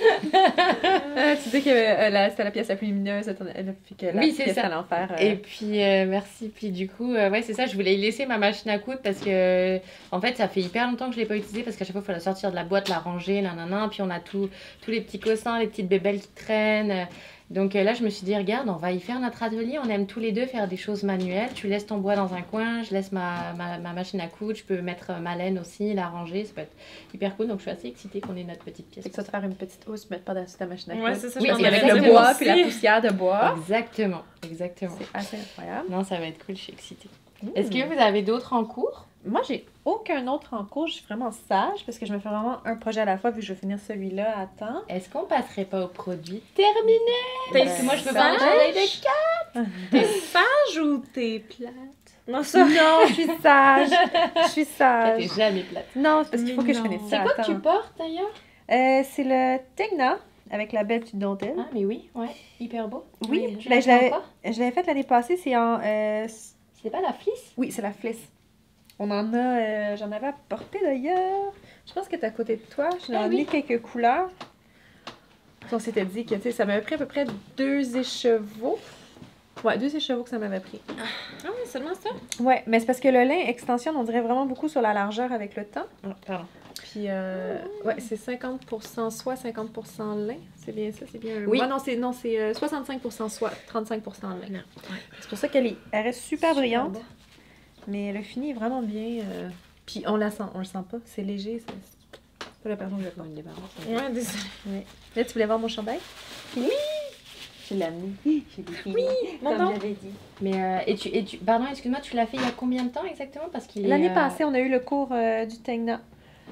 Euh, tu dis que euh, la- c'était la pièce la plus lumineuse, elle a fait que la Oui, pièce ça. à l'enfer. euh, Et puis, euh, merci. Puis du coup, euh, ouais, c'est ça, je voulais y laisser ma machine à coudre parce que, en fait, ça fait hyper longtemps que je l'ai pas utilisée parce qu'à chaque fois, il faut la sortir de la boîte, la ranger, nanana. Puis on a tout, tous les petits cossins, les petites bébelles qui traînent. Donc euh, là, je me suis dit, regarde, on va y faire notre atelier. On aime tous les deux faire des choses manuelles. Tu laisses ton bois dans un coin, je laisse ma, ma, ma machine à coudre. Je peux mettre ma laine aussi, la ranger. Ça peut être hyper cool. Donc je suis assez excitée qu'on ait notre petite pièce. Fait que ça te faire une petite housse, mettre par-dessus ta machine à Ouais, coudre. c'est ça, Oui, je pense et avec le bois aussi. puis la poussière de bois. Exactement, exactement. C'est assez incroyable. Non, ça va être cool, je suis excitée. Est-ce que vous avez d'autres en cours? Moi, j'ai aucun autre en cours. Je suis vraiment sage parce que je me fais vraiment un projet à la fois vu que je vais finir celui-là à temps. Est-ce qu'on passerait pas au produit? Terminé T'es Parce que moi, je peux sage? pas parler de T'es sage ou t'es plate? Non, ça. Non, je suis sage. Je suis T'es sage. jamais plate. Non, c'est parce qu'il faut que je finisse C'est ça. quoi que tu portes d'ailleurs? Euh, C'est le Tegna avec la belle petite dentelle. Ah, mais oui, ouais, hyper beau. Oui, tu ben, je l'avais- fait encore Je l'avais faite l'année passée. C'est en. euh, C'est pas la flisse Oui, c'est la flisse. On en a. euh, J'en avais apporté d'ailleurs. Je pense qu'elle est à côté de toi. Je Ah ai mis oui. quelques couleurs. On s'était dit que tu sais, ça m'avait pris à peu près deux écheveaux. Ouais, deux écheveaux que ça m'avait pris. Ah oui, seulement ça? Ouais, mais c'est parce que le lin extensionne, on dirait vraiment beaucoup sur la largeur avec le temps. Ah, Pardon. Puis, euh, ouais, c'est 50% soie, 50% lin. C'est bien ça, c'est bien. Oui. Ah non, c'est non, c'est euh, 65% soie, 35% lin. C'est pour ça qu'elle est- elle reste super brillante. Mais le fini est vraiment bien. euh, Puis on la sent, on le sent pas, c'est léger, c'est pas la personne que je porte. Ouais, désolé. Là, tu voulais voir mon chandail? Je l'ai amené. Oui, Mon nom? j'avais dit. Mais, euh, et tu, et tu, pardon, excuse-moi, tu l'as fait il y a combien de temps exactement? Parce qu'il. L'année euh, passée, on a eu le cours du Tegna.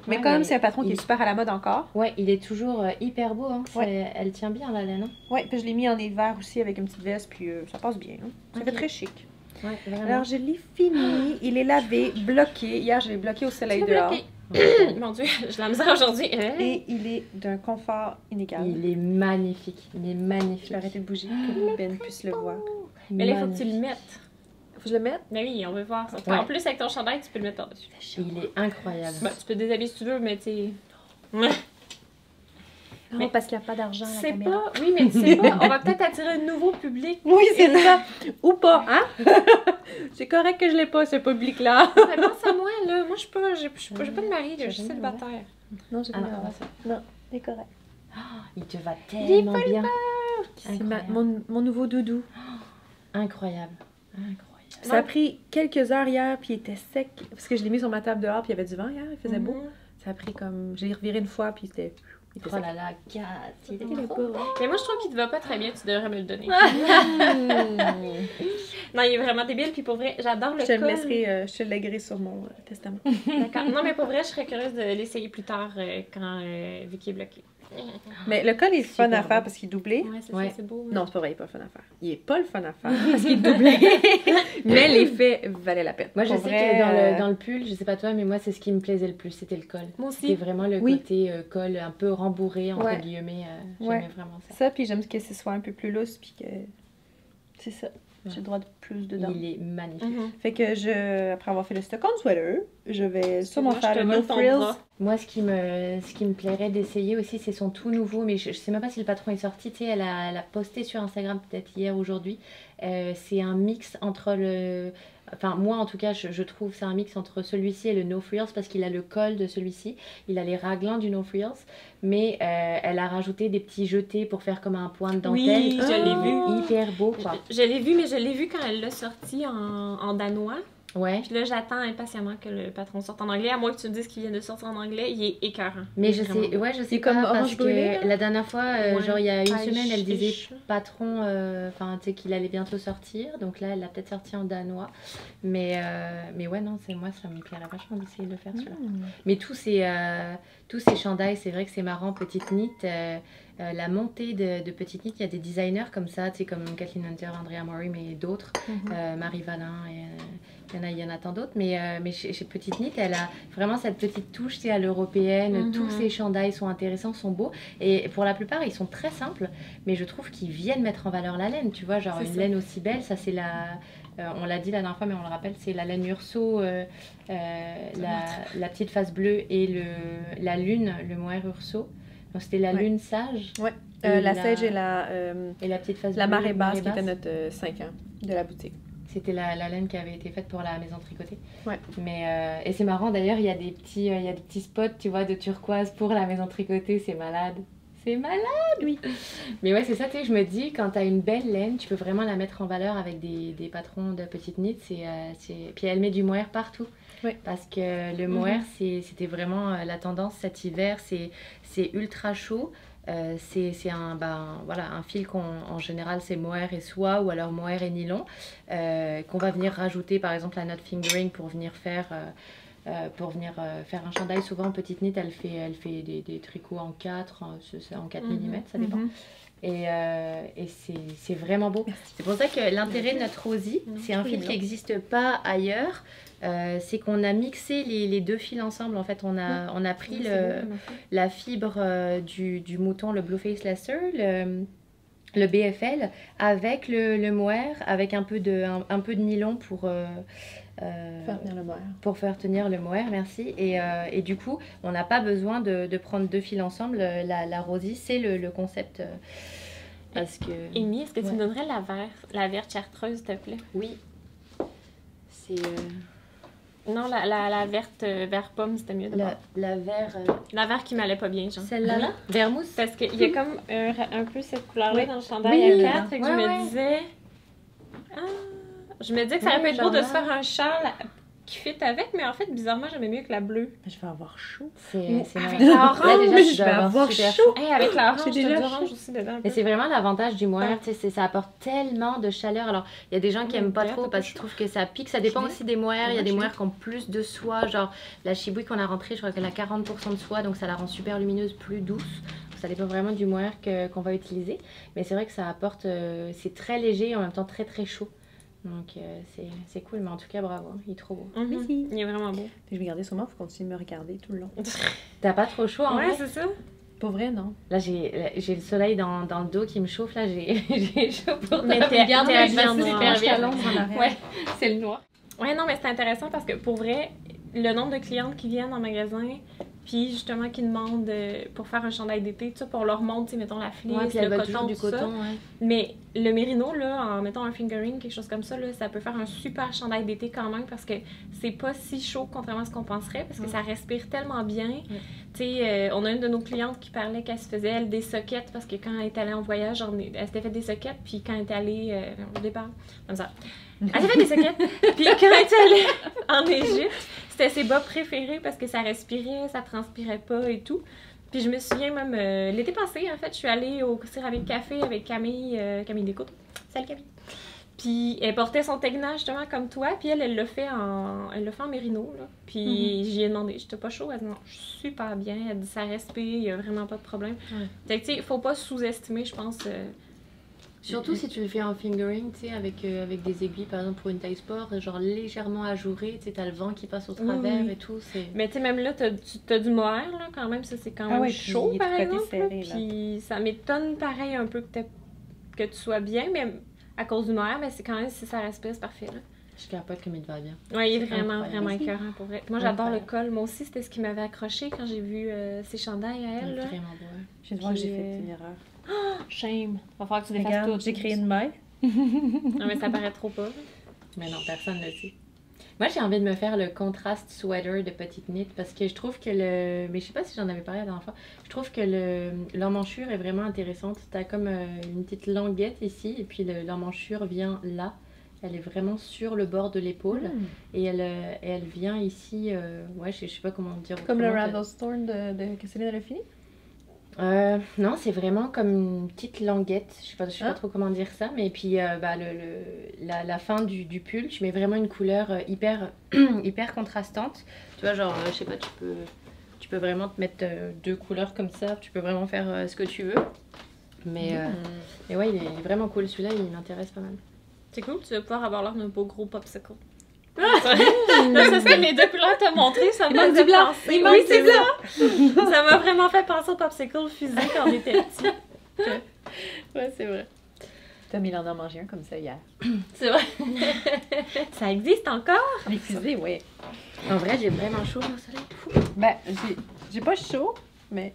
Mais Ouais, comme c'est un patron qui est super à la mode encore. Ouais, il est toujours euh, hyper beau. Hein. Ouais. Elle tient bien la laine. hein. Ouais, puis je l'ai mis en hiver aussi avec une petite veste, puis euh, ça passe bien. hein. Ça fait très chic. Ouais. Alors, je l'ai fini. Il est lavé, bloqué. Hier, je l'ai bloqué au soleil dehors. bloqué. Mon Dieu, j'ai la misère aujourd'hui. Et il est d'un confort inégal. Il est magnifique. Il est Je magnifique. vais arrêter de bouger pour que Ben puisse le voir. Mais là, il faut que tu le mettes. Faut que je le mette? Mais oui, on veut voir ça. Ouais. En plus, avec ton chandail, tu peux le mettre par-dessus. Il est incroyable. Ben, tu peux te déshabiller si tu veux, mais tu sais. Mais parce qu'il n'y a pas d'argent C'est pas. Oui, mais c'est pas. On va peut-être attirer un nouveau public. Oui, c'est ça. Ou pas, hein? c'est correct que je l'ai pas, ce public-là. Mais pense à moi, là. Moi, je suis pas. J'ai pas, de mari. Je suis célibataire. Non, j'ai Ah, pas non, envie. ça. Non, c'est correct. Il te va tellement bien. C'est mon, mon nouveau doudou. Incroyable. Incroyable. Ça a pris quelques heures hier, puis il était sec. Parce que je l'ai mis sur ma table dehors, puis il y avait du vent hier, il faisait beau. Mhm. Ça a pris comme. J'ai reviré une fois, puis c'était. Oh là là, Kat, il trop Mais moi, je trouve qu'il te va pas très bien. Tu devrais me le donner. Non, il est vraiment débile. Puis pour vrai, j'adore le Je te le laisserai, euh, je te le léguerai sur mon euh, testament. D'accord. Non, mais pour vrai, je serais curieuse de l'essayer plus tard euh, quand euh, Vicky est bloquée. Mais le col est fun à faire parce qu'il est doublé. Ouais, c'est Ouais. ça, c'est beau. Non, c'est pas vrai, il est pas fun à faire. Il est pas le fun à faire parce qu'il est doublé. mais l'effet valait la peine. Moi, je Pour sais vrai, que dans euh, le, dans le pull, je sais pas toi, mais moi, c'est ce qui me plaisait le plus, c'était le col. Moi C'était aussi. vraiment le Oui. côté euh, col un peu rembourré, entre Ouais. guillemets. euh, J'aimais Ouais. vraiment ça. Ça, puis j'aime que ce soit un peu plus lousse, puis que. C'est ça. J'ai le droit de plus dedans. Il est magnifique. Mhm. Fait que je, après avoir fait le stock on sweater, je vais sûrement Moi, faire le no frills. Moi, ce qui me, ce qui me plairait d'essayer aussi, c'est son tout nouveau, mais je, je sais même pas si le patron est sorti. Tu sais, elle a, elle a posté sur Instagram peut-être hier, aujourd'hui. Euh, c'est un mix entre le. Enfin, moi en tout cas, je, je trouve c'est un mix entre celui-ci et le No Frills parce qu'il a le col de celui-ci, il a les raglans du No Frills, mais euh, elle a rajouté des petits jetés pour faire comme un point de dentelle. Oui, je l'ai vu. Hyper beau quoi. Je, je l'ai vu, mais je l'ai vu quand elle l'a sorti en, en danois. Ouais. Puis là, j'attends impatiemment que le patron sorte en anglais. À moins que tu me dises qu'il vient de sortir en anglais, il est écœurant. Mais je vraiment sais, ouais, je sais C'est pas comme parce que la dernière fois, euh, Ouais. genre il y a une Ah, semaine, elle disait patron, euh, enfin tu sais qu'il allait bientôt sortir, donc là elle l'a peut-être sorti en danois, mais euh, mais ouais non c'est moi ça me plairait vachement d'essayer de le faire celui-là. Mais tous ces euh, tous ces chandails, c'est vrai que c'est marrant, petite knit. Euh, la montée de, de Petite Knit, il y a des designers comme ça, tu sais, comme Kathleen Hunter, Andrea Mori, mais d'autres, euh, Marie Valin, et euh, il y en a, il y en a tant d'autres. Mais, mais chez, chez Petite Knit, elle a vraiment cette petite touche, à l'européenne. Mhm. Tous ces chandails sont intéressants, sont beaux. Et pour la plupart, ils sont très simples, mais je trouve qu'ils viennent mettre en valeur la laine, tu vois, genre une ça. laine aussi belle, ça c'est la... euh, on l'a dit la dernière fois, mais on le rappelle, c'est la laine Urso, euh, euh, la, la petite face bleue et le, la lune, le mohair Urso. C'était la Ouais. lune sage Euh, la la- sage et la, euh, et la petite face la marée basse qui basse. était notre 5 ans de la boutique. C'était la, la laine qui avait été faite pour la maison tricotée. Ouais. Mais euh, et c'est marrant d'ailleurs, il y a des petits, euh, il y a des petits spots, tu vois, de turquoise pour la maison tricotée. C'est malade. C'est malade, oui. Mais ouais, c'est ça, tu sais, je me dis, quand t'as une belle laine, tu peux vraiment la mettre en valeur avec des, des patrons de petites euh, c'est... Puis elle met du mohair partout. Oui. Parce que le mohair, c'est, c'était vraiment euh, la tendance cet hiver. C'est, c'est ultra chaud. Euh, c'est, un, ben, voilà, un fil qu'on, en général, c'est mohair et soie ou alors mohair et nylon euh, qu'on va venir rajouter par exemple la knot fingering pour venir faire euh, pour venir faire un chandail souvent petite knit elle fait elle fait des, tricots en 4 en, c'est- c'est en 4 Mhm. mm ça dépend Mhm. Et, euh, et c'est, c'est vraiment beau. C'est pour ça que l'intérêt de notre Non, c'est un fil qui n'existe pas ailleurs Euh, c'est qu'on a mixé les, les deux fils ensemble. En fait on a, on a pris Oui, le, la fibre euh, du, du mouton, le Blueface Lacer, le, le BFL, avec le, le mohair, avec un peu de, un, un peu de nylon pour, euh, Faire venir le mohair. pour faire tenir le mohair, merci. Et, euh, et du coup, on n'a pas besoin de, de prendre deux fils ensemble. La, la Rosie, c'est le, le concept. euh, parce que. Amy, est-ce que tu Ouais. me donnerais la verte, la verte chartreuse, s'il te plaît? Oui. C'est euh, Non, la, la, la verte euh, vert pomme, c'était mieux de la, la vert. euh, La verte qui m'allait pas bien, genre. Celle-là, là? Vert mousse Parce qu'il y a comme un peu cette couleur-là Oui. dans le chandail Oui, à 4. Fait que ouais, je me ouais. disais. Je me disais que ça aurait Ouais, pu être beau de se faire un châle qui fit avec, mais en fait, bizarrement, j'aimais mieux que la bleue. Je vais avoir chaud. C'est c'est Avec magnifique. la orange, Là, déjà, mais tu je vais avoir chaud. Hey, avec la orange, J'ai t'as déjà du orange chaud. aussi dedans. peu. c'est vraiment l'avantage du mohair, Ouais. tu sais, c'est- ça apporte tellement de chaleur. Alors, il y a des gens qui aiment pas trop parce pas qu'ils trouvent que ça pique. Ça dépend aussi des mohairs. Il y a des mohairs qui ont plus de soie. Genre, la chibouille qu'on a rentrée, je crois qu'elle a 40% de soie, donc ça la rend super lumineuse, plus douce. Donc, ça dépend vraiment du mohair que- qu'on va utiliser. Mais c'est vrai que ça apporte. euh, c'est très léger et en même temps très très chaud. Donc, euh, c'est- c'est cool. Mais en tout cas, bravo. Il est trop beau. Mhm. Merci. Il est vraiment beau. Je vais garder sur moi, il faut continuer de me regarder tout le long. T'as pas trop chaud en Ouais, vrai? c'est ça. Pour vrai, non. Là, j'ai là, j'ai le soleil dans, dans le dos qui me chauffe. Là, j'ai j'ai chaud pour Mais t'es- en noir. super. Ouais, c'est le noir. Ouais, non, mais c'est intéressant parce que pour vrai, le nombre de clientes qui viennent en magasin, puis justement qui demandent euh, pour faire un chandail d'été, ça, puis on leur montre, tu sais, mettons la fleece, Ouais, puis le coton, du tout ça. coton. Ouais. Mais le mérino, là, en mettant un fingering, quelque chose comme ça, là, ça peut faire un super chandail d'été quand même parce que c'est pas si chaud contrairement à ce qu'on penserait parce que Ouais. ça respire tellement bien. Tu sais, euh, on a une de nos clientes qui parlait qu'elle se faisait, elle, des soquettes parce que quand elle est allée en voyage, elle s'était fait des soquettes, puis quand elle est allée euh, au départ, comme ça, elle s'est fait des soquettes, puis quand elle est allée en Égypte, c'était ses bas préférés parce que ça respirait, ça transpirait pas et tout. Puis je me souviens même euh, l'été passé, en fait, je suis allée au Céramique Café avec Camille, euh, Camille Descoutes. Salut Camille. Puis elle portait son tegna justement comme toi, puis elle, elle l'a fait en, elle l'a fait en mérino là. Puis j'y ai demandé, j'étais pas chaud, elle dit non, je suis super bien, elle dit ça respire, il y a vraiment pas de problème. Ouais. Fait que tu sais, faut pas sous-estimer, je pense. euh, Surtout si tu le fais en fingering, tu sais, avec, euh, avec des aiguilles, par exemple, pour une taille sport, genre légèrement ajourée, tu sais, t'as le vent qui passe au Oui, travers oui. et tout, c'est... Mais tu sais, même là, t'as du, t'as du mohair, là, quand même, ça c'est quand Ah même ouais, puis chaud, il est par exemple. serré, là. Puis ça m'étonne pareil un peu que, que tu sois bien, mais à cause du mohair, mais c'est quand même, si ça respire, c'est parfait, là. Je capote comme il te va bien. Ouais, il est vraiment, incroyable. vraiment écœurant pour vrai. Moi, j'adore le col. Moi aussi, c'était ce qui m'avait accroché quand j'ai vu euh, ses chandails à elle, là. Vraiment beau. hein. Je viens de voir que j'ai fait euh, une erreur. Shame. Va falloir que tu défasses Regarde, tout. j'ai créé une maille. Non, mais ça paraît trop pas. Mais non, personne ne le sait. Moi, j'ai envie de me faire le contraste sweater de petite knit parce que je trouve que le. Mais je sais pas si j'en avais parlé la dernière fois. Je trouve que le l'emmanchure est vraiment intéressante. T'as comme euh, une petite languette ici et puis le- l'emmanchure vient là. Elle est vraiment sur le bord de l'épaule Hmm. et elle, euh, elle vient ici. euh, ouais, je, je sais pas comment dire. Comme le Storm de, de que Céline a fini? Euh, non, c'est vraiment comme une petite languette. Je sais pas, je sais Ah. pas trop comment dire ça, mais puis euh, bah, le, le- la, la fin du, du pull, je mets vraiment une couleur euh, hyper, hyper contrastante. Tu vois, genre, euh, je sais pas, tu peux, tu peux vraiment te mettre deux couleurs comme ça. Tu peux vraiment faire ce que tu veux. Mais, euh, mais ouais, il est vraiment cool. Celui-là, il m'intéresse pas mal. C'est cool, tu vas pouvoir avoir l'air d'un beau gros popsicle. Là, c'est ce que les deux couleurs t'ont montré, ça m'a fait du blanc. penser. Il Oui, c'est ça. Ça m'a vraiment fait penser au popsicle fusée quand on était petits. Ouais, c'est vrai. Tom, il en a mangé un comme ça hier. C'est vrai. Ça existe encore? Les fusées, oui. En vrai, j'ai vraiment chaud au soleil. Ben, j'ai- j'ai pas chaud, mais.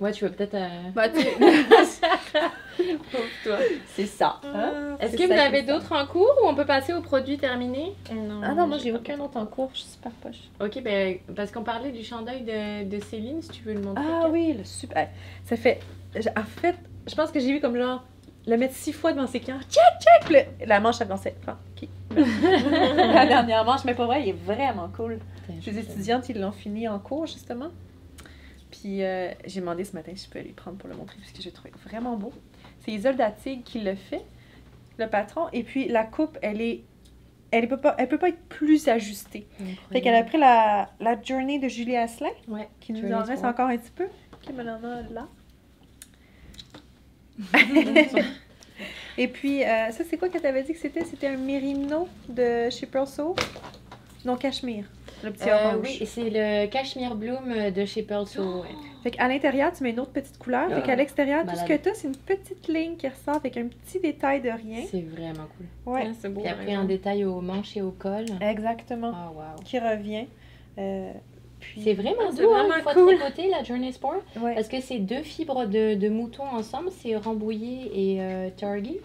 Ouais, tu veux peut-être. euh, Bah, tu toi. c'est ça. hein? Est-ce C'est que vous avez d'autres en cours ou on peut passer aux produits terminés Non, Ah non, moi j'ai aucun autre en cours, je suis super poche. Ok, ben, parce qu'on parlait du chandail de, de Céline, si tu veux le montrer. Ah oui, le super. Ça fait. En fait, je pense que j'ai vu comme genre le mettre six fois devant ses clients. Check, check! Le- la manche avançait. Enfin, ok. la dernière manche, mais pas vrai, il est vraiment cool. Des étudiantes, ils l'ont fini en cours justement. Puis euh, j'ai demandé ce matin si je peux lui prendre pour le montrer parce que j'ai trouvé vraiment beau. C'est Isolde Datig qui le fait, le patron. Et puis la coupe, elle est. Elle peut pas, elle peut pas être plus ajustée. Fait qu'elle a pris la, la journée de Julie Asselin, Ouais. qui nous Journey en reste encore un petit peu. Qui me en a là. Et puis, euh, ça, c'est quoi que tu avais dit que c'était? C'était un mérino de chez Pearl So? Non, cachemire. Le petit Euh, orange. oui, c'est le Cashmere Bloom de chez Pearl So. ouais. Fait qu'à l'intérieur, tu mets une autre petite couleur. Fait Ah, qu'à l'extérieur, tout ce que tu as, c'est une petite ligne qui ressort avec un petit détail de rien. C'est vraiment cool. Ouais, c'est beau. Puis après, un détail aux manches et au col. exactement. Oh, wow. Qui revient. Euh, puis... C'est vraiment Ah, c'est doux, hein, vraiment une fois cool. tricoté, la Journey Sport. Ouais. Parce que c'est deux fibres de, de mouton ensemble, c'est rambouillet et euh, targi.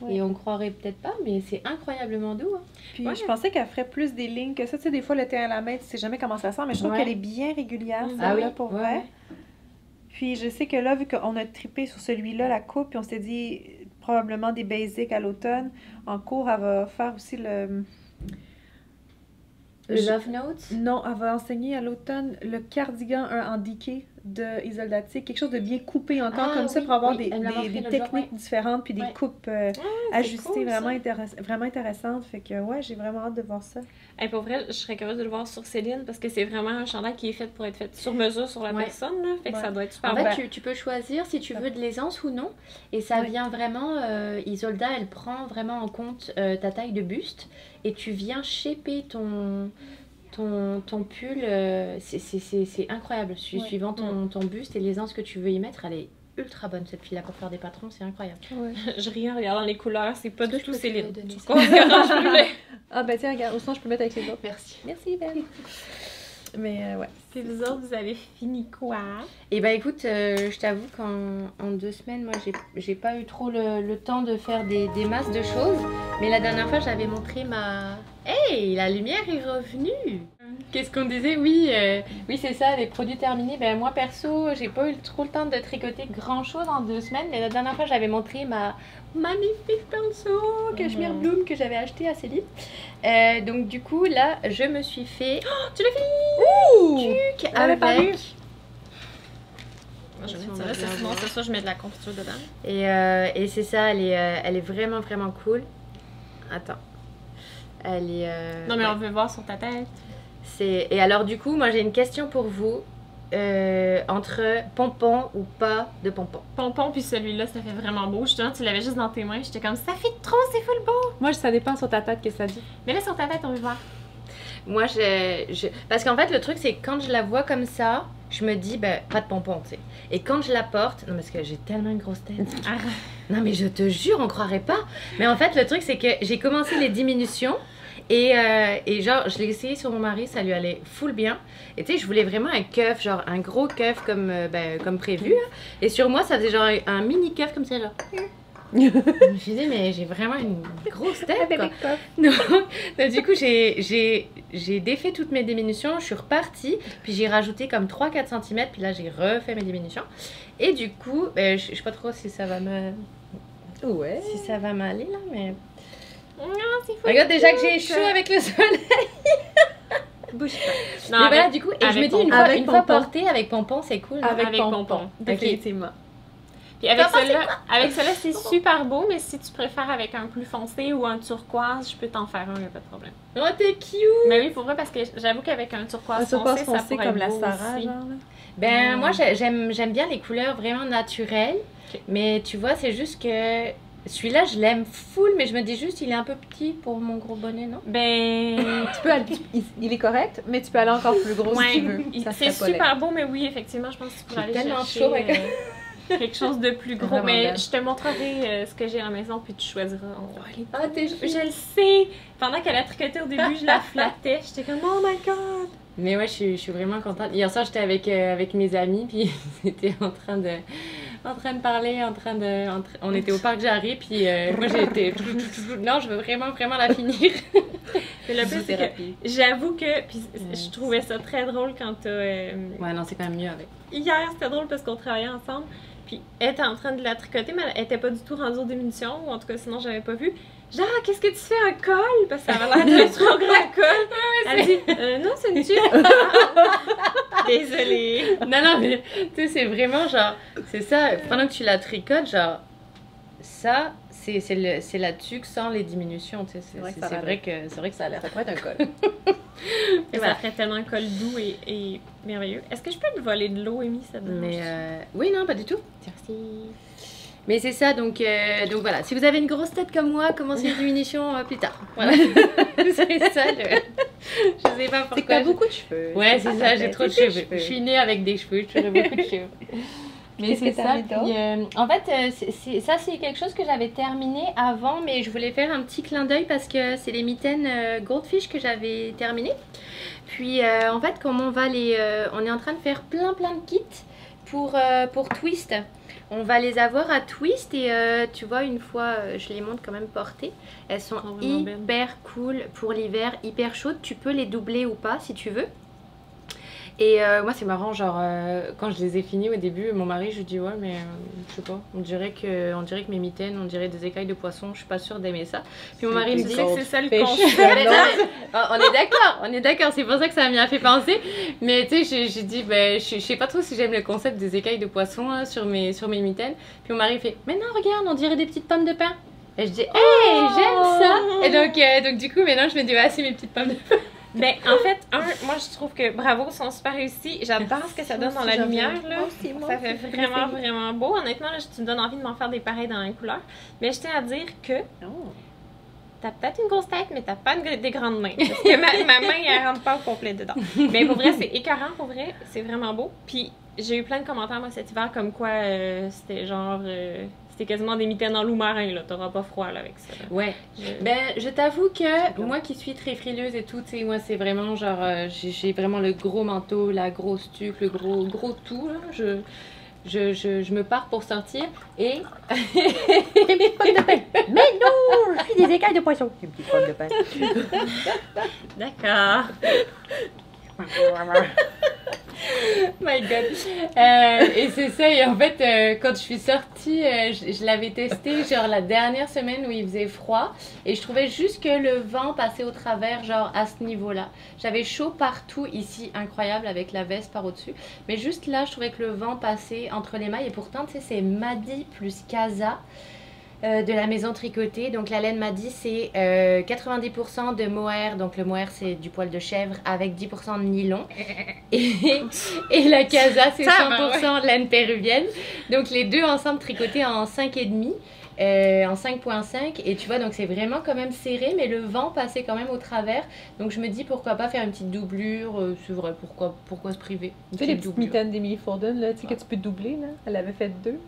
Ouais. Et on croirait peut-être pas, mais c'est incroyablement doux. hein. Puis Ouais. je pensais qu'elle ferait plus des lignes que ça. Tu sais, des fois, le thé à la main, tu sais jamais comment ça sent, mais je trouve Ouais. qu'elle est bien régulière, Mhm. celle-là, pour ouais, vrai. Puis je sais que là, vu qu'on a trippé sur celui-là, la coupe, puis on s'est dit probablement des basics à l'automne, en cours, elle va faire aussi le... Le Love Notes? Non, elle va enseigner à l'automne le cardigan un en diqué de Isoldatique, quelque chose de bien coupé encore Ah, comme ça pour avoir oui, des, des- techniques différentes puis des Ouais. coupes euh, c'est ajustées cool, vraiment, intéress- vraiment intéressantes. Fait que ouais, j'ai vraiment hâte de voir ça. Hey, pour vrai, je serais curieuse de le voir sur Céline parce que c'est vraiment un chandail qui est fait pour être fait sur mesure sur la Ouais. personne. Là. Fait que Ouais. ça doit être super En fait, tu, tu peux choisir si tu veux de l'aisance ou non. Et ça Ouais. vient vraiment, euh, Isolda, elle prend vraiment en compte euh, ta taille de buste. Et tu viens shaper ton, ton, ton pull, euh, c'est- incroyable. Ouais. Suivant ton, ton buste et les anses que tu veux y mettre, elle est ultra bonne cette fille-là pour faire des patrons, c'est incroyable. Ouais. Je ris en regardant les couleurs, c'est pas du tout Céline. Ah, ben tiens, regarde, au sinon, je peux mettre avec les autres. Merci. Merci, Ben. Mais euh, ouais. Puis vous autres, vous avez fini quoi? Et bah écoute, euh, je t'avoue qu'en en deux semaines, moi j'ai- pas eu trop le, le temps de faire des, des masses de choses. Mais la dernière fois, j'avais montré ma. Hey, la lumière est revenue! Qu'est-ce qu'on disait? Oui, euh, oui c'est ça, les produits terminés. Ben moi perso, j'ai pas eu trop le temps de tricoter grand chose en deux semaines. Mais la dernière fois, j'avais montré ma magnifique pinceau Cashmere Mhm. Bloom que j'avais acheté à Céline. Euh, donc du coup, là, je me suis fait. Oh, tu l'as fini! Ouh! Tuc, avec. vu. Moi, je vais Si ça sinon c'est ça, je mets de la confiture dedans. Et, euh, et c'est ça, elle est, euh, elle est vraiment, vraiment cool. Attends. Elle est. euh, Non, mais ouais. on veut voir sur ta tête. C'est- Et alors, du coup, moi j'ai une question pour vous. Euh, entre pompon ou pas de pompon Pompon, puis celui-là, ça fait vraiment beau. Justement, tu l'avais juste dans tes mains. J'étais comme, ça fait trop, c'est full beau. Moi, ça dépend sur ta tête, qu'est-ce que ça dit. Mais là, sur ta tête, on veut voir. Moi, je, je- Parce qu'en fait, le truc, c'est que quand je la vois comme ça, je me dis, ben, pas de pompon, tu sais. Et quand je la porte, non, parce que j'ai tellement une grosse tête. Arrête. Non, mais je te jure, on croirait pas. Mais en fait, le truc, c'est que j'ai commencé les diminutions. Et, euh, et genre, je l'ai essayé sur mon mari, ça lui allait full bien. Et tu sais, je voulais vraiment un keuf, genre un gros keuf comme, euh, ben, comme prévu. hein. Et sur moi, ça faisait genre un mini keuf comme ça, genre. je me suis dit, mais j'ai vraiment une grosse tête, quoi. Donc, donc, du coup, j'ai défait toutes mes diminutions, je suis repartie, puis j'ai rajouté comme 3-4 cm, puis là, j'ai refait mes diminutions. Et du coup, ben, je je sais pas trop si ça va me Ouais. si ça va m'aller là, mais. Non, c'est fou. Regarde déjà que j'ai chaud avec le soleil. Bouge pas. Non, mais avec, voilà, du coup, et je me dis une fois, une portée avec pompon, c'est cool. Avec, Avec pompon. pompon. Définitivement. Puis avec celui-là, avec celui-là, c'est super beau, mais si tu préfères avec un plus foncé ou un turquoise, je peux t'en faire un, y a pas de problème. Oh, t'es cute! Mais oui, pour vrai, parce que j'avoue qu'avec un Un turquoise turquoise foncé, ça foncé pourrait comme être la beau Sarah, aussi. genre. là. Ben, Mm. moi, j'ai- j'aime j'aime bien les couleurs vraiment naturelles. Mais tu vois, c'est juste que celui-là, je l'aime full, mais je me dis juste, il est un peu petit pour mon gros bonnet, non? Ben, Tu peux aller, il, il est correct, mais tu peux aller encore plus gros ouais, si tu veux. c'est super beau, mais oui, effectivement, je pense que tu pourrais aller tellement chercher chaud avec- euh, quelque chose de plus gros. Mais belle. je te montrerai euh, ce que j'ai à la maison, puis tu choisiras. On- Ah, t'es Je le sais! Pendant qu'elle a tricoté au début, je la flattais. J'étais comme, oh my god! Mais ouais, je suis, je suis vraiment contente. Hier soir, j'étais avec, euh, avec mes amis, puis c'était en train de en train de parler, en train de... en tra- on était au parc Jarry, puis euh, moi j'étais... Non, je veux vraiment, vraiment la finir. Le plus, c'est que j'avoue que. Puis je trouvais ça très drôle quand t'as. euh, Ouais, non, c'est quand même mieux avec. Hier, c'était drôle parce qu'on travaillait ensemble. Puis elle était en train de la tricoter, mais elle était pas du tout rendue aux diminutions, ou en tout cas, sinon, j'avais pas vu. Genre, qu'est-ce que tu fais, un col? Parce que ça avait l'air d'un trop grand col. Elle dit, euh, non, c'est une tuque. Désolée. Non, non, mais tu sais, c'est vraiment genre... C'est ça, pendant que tu la tricotes, genre... Ça, c'est la tuque sans les diminutions, tu sais. C'est vrai vrai que, c'est vrai que ça a l'air... Ça pourrait être un col. Et Voilà. Ça ferait tellement un col doux et, et merveilleux. Est-ce que je peux te voler de l'eau, Amy? Ça te? Mais euh, oui, non, pas du tout. Merci. Mais c'est ça, donc, euh, donc voilà. Si vous avez une grosse tête comme moi, commencez les diminutions euh, plus tard. Voilà. c'est ça le. Je sais pas pourquoi. C'est que t'as je- beaucoup de cheveux. Ouais, c'est ça, j'ai trop de cheveux. cheveux. Je suis née avec des cheveux, j'aurais beaucoup de cheveux. Mais c'est ça. Puis, euh, en fait, euh, ça, c'est quelque chose que j'avais terminé avant, mais je voulais faire un petit clin d'œil parce que c'est les mitaines euh, Goldfish que j'avais terminé. Puis, en fait, comme on va les. on est en train de faire plein, plein de kits pour, pour Twist. On va les avoir à Twist et euh, tu vois, une fois, euh, je les montre quand même portées. Elles sont hyper cool pour l'hiver, hyper chaudes. Tu peux les doubler ou pas si tu veux. Et euh, moi, c'est marrant, genre, euh, quand je les ai finis au début, mon mari, je lui dis, ouais, mais euh, je sais pas, on dirait, que, on dirait que mes mitaines, on dirait des écailles de poisson, je suis pas sûre d'aimer ça. Puis mon mari me dit, que c'est ça le oh, on est d'accord, on est d'accord, c'est pour ça que ça m'y a fait penser. Mais tu sais, j'ai- dit, ben, je sais pas trop si j'aime le concept des écailles de poisson hein, sur, mes, sur mes mitaines. Puis mon mari fait, mais non, regarde, on dirait des petites pommes de pain. Et je dis, hey, j'aime ça. Et donc, donc, du coup, maintenant, je me dis, ouais, c'est mes petites pommes de pain. Ben, en fait, un, moi je trouve que bravo, sont super réussis. J'adore ce que ça donne dans la lumière. Là. Ça fait vraiment, vraiment beau. Honnêtement, là, tu me donnes envie de m'en faire des pareils dans la couleur. Mais je tiens à dire que T'as peut-être une grosse tête, mais t'as pas une- des grandes mains. Parce que ma, ma main, elle rentre pas au complet dedans. Mais pour vrai, c'est écœurant, pour vrai. C'est vraiment beau. Puis j'ai eu plein de commentaires, moi, cet hiver, comme quoi euh, c'était genre. euh, c'était quasiment des mitaines en loup marin, là. T'auras pas froid, là, avec ça. là. Ouais. Je- Ben, je t'avoue que moi qui suis très frileuse et tout, tu sais, moi c'est vraiment genre, euh, j'ai j'ai vraiment le gros manteau, la grosse tuque, le gros, gros tout, là. Je, je, je, je me pars pour sortir et. Mais non, je suis des écailles de poisson. Une petite pomme de pain. D'accord. My God. Euh, et c'est ça, et en fait, euh, quand je suis sortie, euh, je, je l'avais testé, genre la dernière semaine où il faisait froid, et je trouvais juste que le vent passait au travers, genre à ce niveau-là. J'avais chaud partout ici, incroyable, avec la veste par au-dessus, mais juste là, je trouvais que le vent passait entre les mailles, et pourtant, tu sais, c'est Madi plus Casa. Euh, de la maison tricotée. Donc la laine Madi, c'est euh, 90% de mohair. Donc le mohair, c'est du poil de chèvre avec 10% de nylon. Et, et la casa, c'est Ça va, 100% laine péruvienne. Donc les deux ensemble tricotés en 5,5. Euh, en 5.5 et tu vois donc c'est vraiment quand même serré mais le vent passait quand même au travers donc je me dis pourquoi pas faire une petite doublure euh, c'est vrai pourquoi pourquoi se priver? Tu sais, les petite petites mitaines d'Emily Forden, là, tu sais, que tu peux doubler, là? Elle avait fait deux.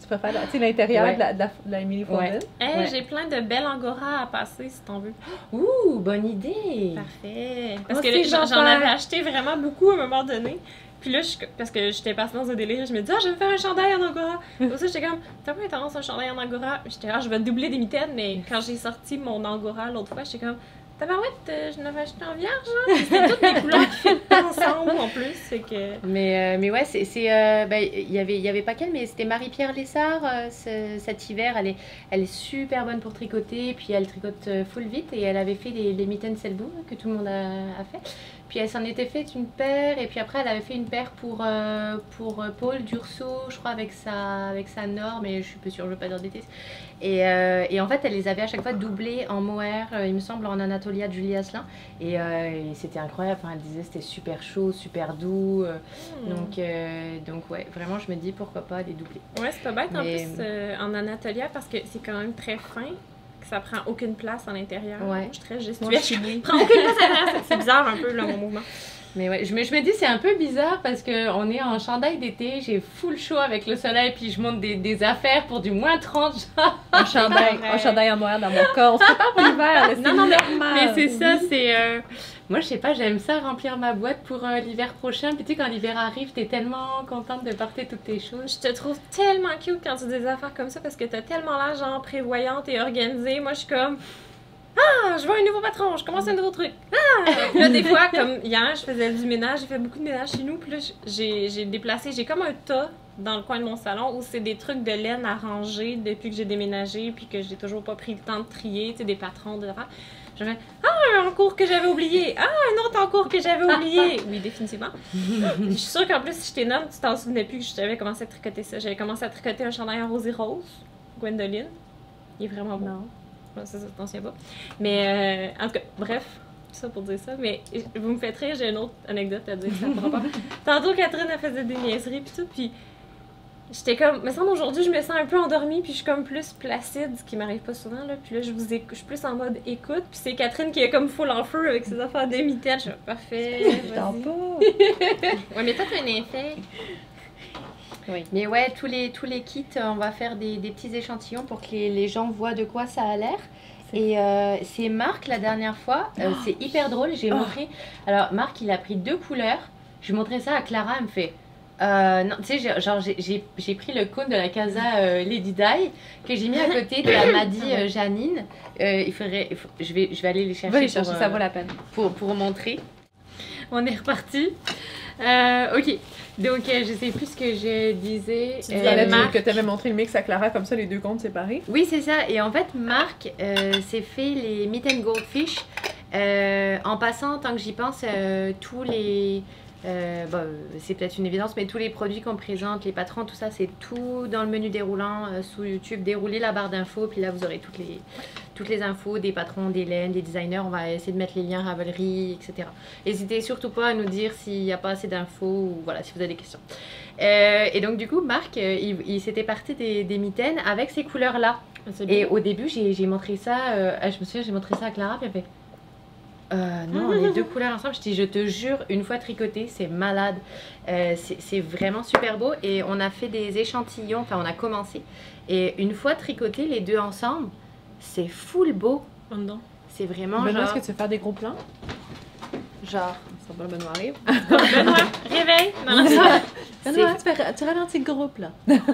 Tu peux faire, tu sais, l'intérieur Ouais. de la, de la, de. Ouais. Hey, Ouais. j'ai plein de belles angora à passer, si t'en veux. ouh bonne idée Parfait. Parce Moi que j'en avais acheté vraiment beaucoup à un moment donné. Puis là, je- parce que j'étais passée dans un délire, je me disais, ah, je vais me faire un chandail en angora. Pour ça, j'étais comme, t'as pas tendance un chandail en angora? J'étais là, je vais doubler des mitaines, mais quand j'ai sorti mon angora l'autre fois, j'étais comme, tabarouette, euh, je l'avais acheté en vierge, hein? C'était toutes mes couleurs qui pas ensemble en plus, c'est que. Mais, euh, mais ouais, c'est. c'est, euh, bah, Il y avait, y avait pas qu'elle, mais c'était Marie-Pierre Lessard euh, ce- cet hiver. Elle est, elle est super bonne pour tricoter, puis elle tricote euh, full vite et elle avait fait les, les mitaines hein, que tout le monde a, a fait. Puis elle s'en était fait une paire, et puis après elle avait fait une paire pour, euh, pour euh, Paul Durso, je crois, avec sa, avec sa norme, mais je suis pas sûre, je veux pas dire des. Et, euh, et en fait, elle les avait à chaque fois doublées en mohair, il me semble, en Anatolia de Julie Asselin. Et, euh, et c'était incroyable, enfin, elle disait c'était super chaud, super doux. Hmm. donc, donc ouais, vraiment, je me dis pourquoi pas les doubler. Ouais, c'est pas bête en Mais- plus en Anatolia parce que c'est quand même très fin, que ça prend aucune place à l'intérieur. Ouais. Je suis très gestuelle. je suis prends aucune place à l'intérieur. C'est- C'est bizarre un peu, là, mon mouvement. Mais ouais, je me, je me dis c'est un peu bizarre parce que on est en chandail d'été, j'ai full chaud avec le soleil, puis je monte des, des affaires pour du moins 30 genre. Un chandail, un chandail en noir dans mon corps. On se prépare pour l'hiver, c'est Non, non, mais- normal. Mais c'est ça, c'est. euh, Moi, je sais pas, j'aime ça remplir ma boîte pour euh, l'hiver prochain. Puis tu sais, quand l'hiver arrive, t'es tellement contente de porter toutes tes choses. Je te trouve tellement cute quand tu dis des affaires comme ça parce que t'as tellement l'air genre prévoyante et organisée. Moi, je suis comme. Ah, je vois un nouveau patron, je commence un nouveau truc. Ah! Puis là, des fois, comme hier, je faisais du ménage, j'ai fait beaucoup de ménage chez nous. Puis là, j'ai déplacé, j'ai comme un tas dans le coin de mon salon où c'est des trucs de laine à ranger depuis que j'ai déménagé puis que j'ai toujours pas pris le temps de trier, tu sais, des patrons, affaires. Je fais Ah, un cours que j'avais oublié. Ah, un autre en cours que j'avais oublié. Oui, définitivement. Je suis sûre qu'en plus, si je t'ai nomme, tu t'en souvenais plus que j'avais commencé à tricoter ça. J'avais commencé à tricoter un chandail en rose et rose, Gwendoline. Il est vraiment beau. Non. Ça, ça, t'en souviens pas. Mais, euh, en tout cas, bref, ça pour dire ça. Mais vous me faites rire, j'ai une autre anecdote à dire, ça me pas. Tantôt, Catherine, elle faisait des niaiseries, puis tout, puis j'étais comme, me semble aujourd'hui, je me sens un peu endormie, puis je suis comme plus placide, ce qui m'arrive pas souvent, là. Puis là, je vous écoute, je suis plus en mode écoute, puis c'est Catherine qui est comme full en feu avec ses affaires de mitaine. Je suis parfait, Je dors pas. Ouais, mais toi, t'as un effet. Mais ouais, tous les, tous les kits, euh, on va faire des, des petits échantillons pour que les, les gens voient de quoi ça a l'air. Et euh, c'est Marc la dernière fois, euh, c'est hyper drôle, j'ai Oh. montré. Alors Marc il a pris deux couleurs, je montrais ça à Clara, elle me fait. euh, non, tu sais, genre j'ai- pris le cône de la Casa euh, Lady Di que j'ai mis à côté de la Madi euh, Janine. Il faudrait, il faut- je, vais, je vais aller les chercher, les pour, chercher, ça vaut la peine. pour, pour montrer. On est reparti. Euh, ok, donc euh, je sais plus ce que je disais. Tu Euh, disais Marc. que tu avais montré le mix à Clara, comme ça, les deux comptes séparés? Oui, c'est ça. Et en fait, Marc euh, s'est fait les Meat and Goldfish euh, en passant, tant que j'y pense, tous les. Euh, bon, c'est peut-être une évidence, mais tous les produits qu'on présente, les patrons, tout ça, c'est tout dans le menu déroulant euh, sous YouTube. Déroulez la barre d'infos, puis là, vous aurez toutes les, toutes les infos des patrons, des laines, des designers. On va essayer de mettre les liens Ravelry, etc. N'hésitez surtout pas à nous dire s'il n'y a pas assez d'infos ou voilà, si vous avez des questions. Euh, et donc, du coup, Marc, il, il s'était parti des, des mitaines avec ces couleurs-là. Et au début, j'ai montré ça, euh, je me souviens, j'ai montré ça à Clara, puis elle fait euh, non, les deux couleurs ensemble. Je dis, je te jure, une fois tricoté, c'est malade. Euh, c'est vraiment super beau. Et on a fait des échantillons, enfin, on a commencé. Et une fois tricoté, les deux ensemble, c'est full beau. C'est vraiment Benoît, genre. est-ce que tu veux faire des gros plans? genre Ça va, Benoît arrive. Benoît, réveille! Non, non, ça, Benoît, tu, fais- tu ralentis le groupe, là.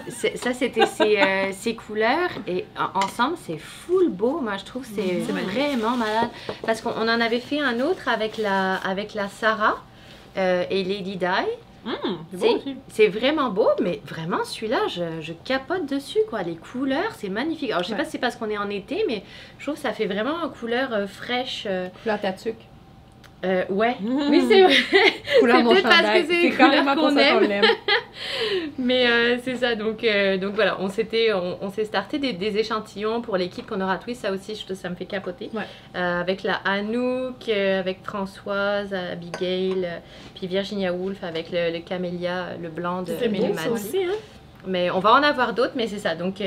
c'est- ça, c'était ces, euh, ces couleurs. Et en- ensemble, c'est full beau. Moi, je trouve que c'est vraiment malade. Parce qu'on on en avait fait un autre avec la, avec la Sarah euh, et Lady Di. Hum, c'est vraiment beau, mais vraiment celui-là, je, je capote dessus quoi. Les couleurs, c'est magnifique. Alors je sais Ouais. pas si c'est parce qu'on est en été, mais je trouve que ça fait vraiment une couleur euh, fraîche. Couleur tatuc. Euh, ouais. Hum. Oui, c'est vrai. Couleur C'est peut-être parce que c'est ça qu'on l'aime. Mais euh, c'est ça. Donc, euh, donc voilà, on s'était, on, on s'est starté des, des échantillons pour l'équipe qu'on aura twist. Ça aussi, je, ça me fait capoter. Ouais. Avec la Anouk, avec Françoise, Abigail, puis Virginia Woolf avec le, le camélia, le blanc de Maddy. aussi, hein? Mais on va en avoir d'autres, mais c'est ça. Donc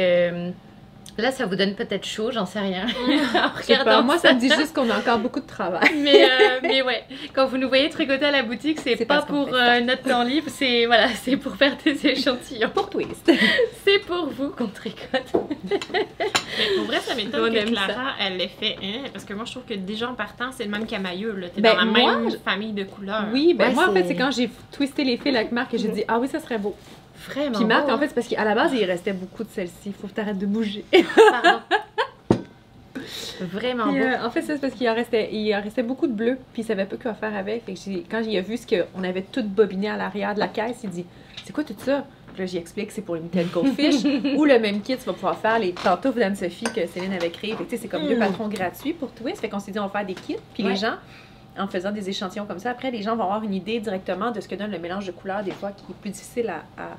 là, ça vous donne peut-être chaud, j'en sais rien. Pas, moi, ça me dit juste qu'on a encore beaucoup de travail. mais, euh, mais ouais, quand vous nous voyez tricoter à la boutique, c'est pas pour ça. euh, notre temps libre, c'est voilà, c'est pour faire des échantillons. Pour twist. C'est pour vous qu'on tricote. Mais pour vrai, ça On m'étonne que Clara, elle l'ait fait, hein, parce que moi, je trouve que déjà en partant, c'est le même camailleux. T'es Ben, dans la moi, même famille de couleurs. Oui, ben Ouais, moi, en fait, c'est- quand j'ai twisté les fils avec Marc que j'ai dit Ah oui, ça serait beau. Vraiment. Puis Marc, en fait, c'est parce qu'à la base, il restait beaucoup de celles-ci. Il faut que tu arrêtes de bouger. Pardon. Vraiment Puis, beau. euh, en fait, ça, c'est parce qu'il en restait, il en restait beaucoup de bleu, puis il savait pas quoi faire avec. Fait que j'ai- quand il a vu ce qu'on avait tout bobiné à l'arrière de la caisse, il dit C'est quoi tout ça Puis là, j'y explique que c'est pour limiter le goldfish. ou le même kit, tu vas pouvoir faire les pantoufles d'Anne-Sophie que Céline avait créé. Fait que, tu sais, c'est comme deux Mm. patrons gratuits pour Twist. Fait qu'on s'est dit, on va faire des kits. Puis Ouais. les gens, en faisant des échantillons comme ça, après, les gens vont avoir une idée directement de ce que donne le mélange de couleurs, des fois, qui est plus difficile à.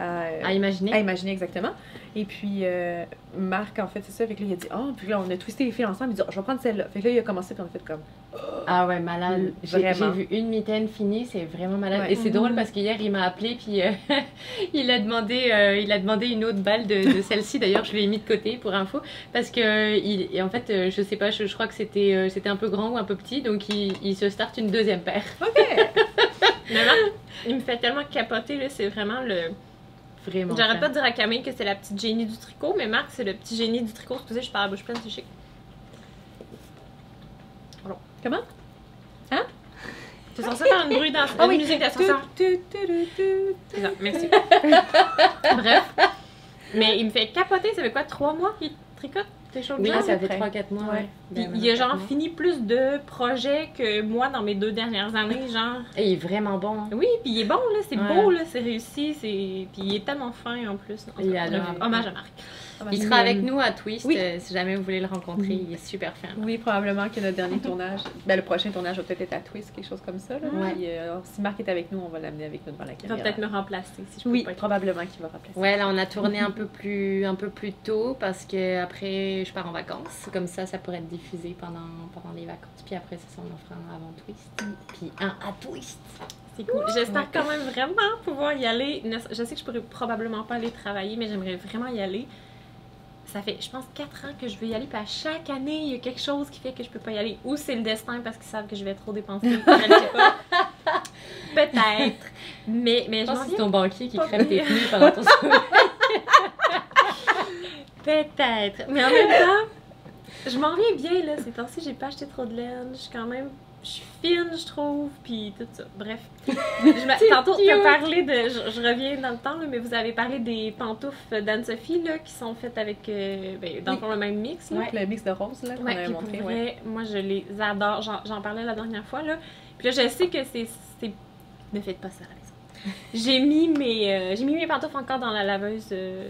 À, euh, À imaginer. à imaginer exactement. Et puis, euh, Marc, en fait, c'est ça. Fait que là, il a dit, oh, puis là, on a twisté les fils ensemble. Il dit, oh, je vais prendre celle-là. Fait que là, il a commencé, puis on a fait comme, Ah ouais, malade. J'ai vu une mitaine finie, c'est vraiment malade. Ouais. Et c'est drôle parce qu'hier, il m'a appelé, puis euh, il, a demandé, euh, il a demandé une autre balle de, de celle-ci. D'ailleurs, je l'ai mis de côté pour info. Parce que, il, et en fait, euh, je sais pas, je, je crois que c'était euh, c'était un peu grand ou un peu petit, donc il, il se starte une deuxième paire. OK! Il me fait tellement capoter, là, c'est vraiment le... Vraiment. J'arrête pas de dire à Camille que c'est la petite génie du tricot, mais Marc, c'est le petit génie du tricot. Excusez, je parle à la bouche pleine, c'est chic. Comment? C'est censé faire une bruit dans Ah une oui. musique d'ascenseur. Merci. Bref. Mais il me fait capoter, ça fait quoi, trois mois qu'il tricote? Oui, ça fait après. 3-4 mois. Ouais. Puis Ben, il a genre mois. fini plus de projets que moi dans mes deux dernières années, genre. Et il est vraiment bon. hein. Oui, puis il est bon, là, c'est Ouais. beau, là, c'est réussi, c'est... Puis il est tellement fin en plus. En Il. Hommage à Marc. Il sera avec nous à Twist Oui. euh, si jamais vous voulez le rencontrer. Oui. Il est super fin. Oui, probablement que notre dernier tournage, ben, le prochain tournage va peut-être être à Twist, quelque chose comme ça. Là. Ouais. Puis, euh, si Marc est avec nous, on va l'amener avec nous devant la Il va caméra. peut-être me remplacer si je peux Oui, pas être probablement qu'il va remplacer. Ouais, là on a tourné un peu plus un peu plus tôt parce que après je pars en vacances. Comme ça, ça pourrait être diffusé pendant pendant les vacances. Puis après, ça, on en fera un avant Twist. Puis un à Twist. C'est cool. J'espère quand même vraiment pouvoir y aller. Je sais que je pourrais probablement pas aller travailler, mais j'aimerais vraiment y aller. Ça fait, je pense, 4 ans que je veux y aller, puis à chaque année, il y a quelque chose qui fait que je peux pas y aller. Ou c'est le destin parce qu'ils savent que je vais trop dépenser. Peut-être. Mais, mais Je pense que c'est ton banquier qui crève tes pneus pendant ton sommeil. Peut-être. Mais en même temps, je m'en viens bien, là. Ces temps-ci, j'ai pas acheté trop de laine. Je suis quand même. Je suis fine, je trouve, puis tout ça. Bref. Je Tantôt, tu as parlé de. Je, je reviens dans le temps, là, mais vous avez parlé des pantoufles d'Anne-Sophie, là, qui sont faites avec. euh, ben, dans le Oui. fond, le même mix, là. Donc, le mix de rose là, qu'on Ouais, avait montré. vrai, Ouais. moi je les adore. J'en, parlais la dernière fois là. Puis là, je sais que c'est, c'est... ne faites pas ça à la maison. J'ai mis mes, euh, j'ai mis mes pantoufles encore dans la laveuse euh,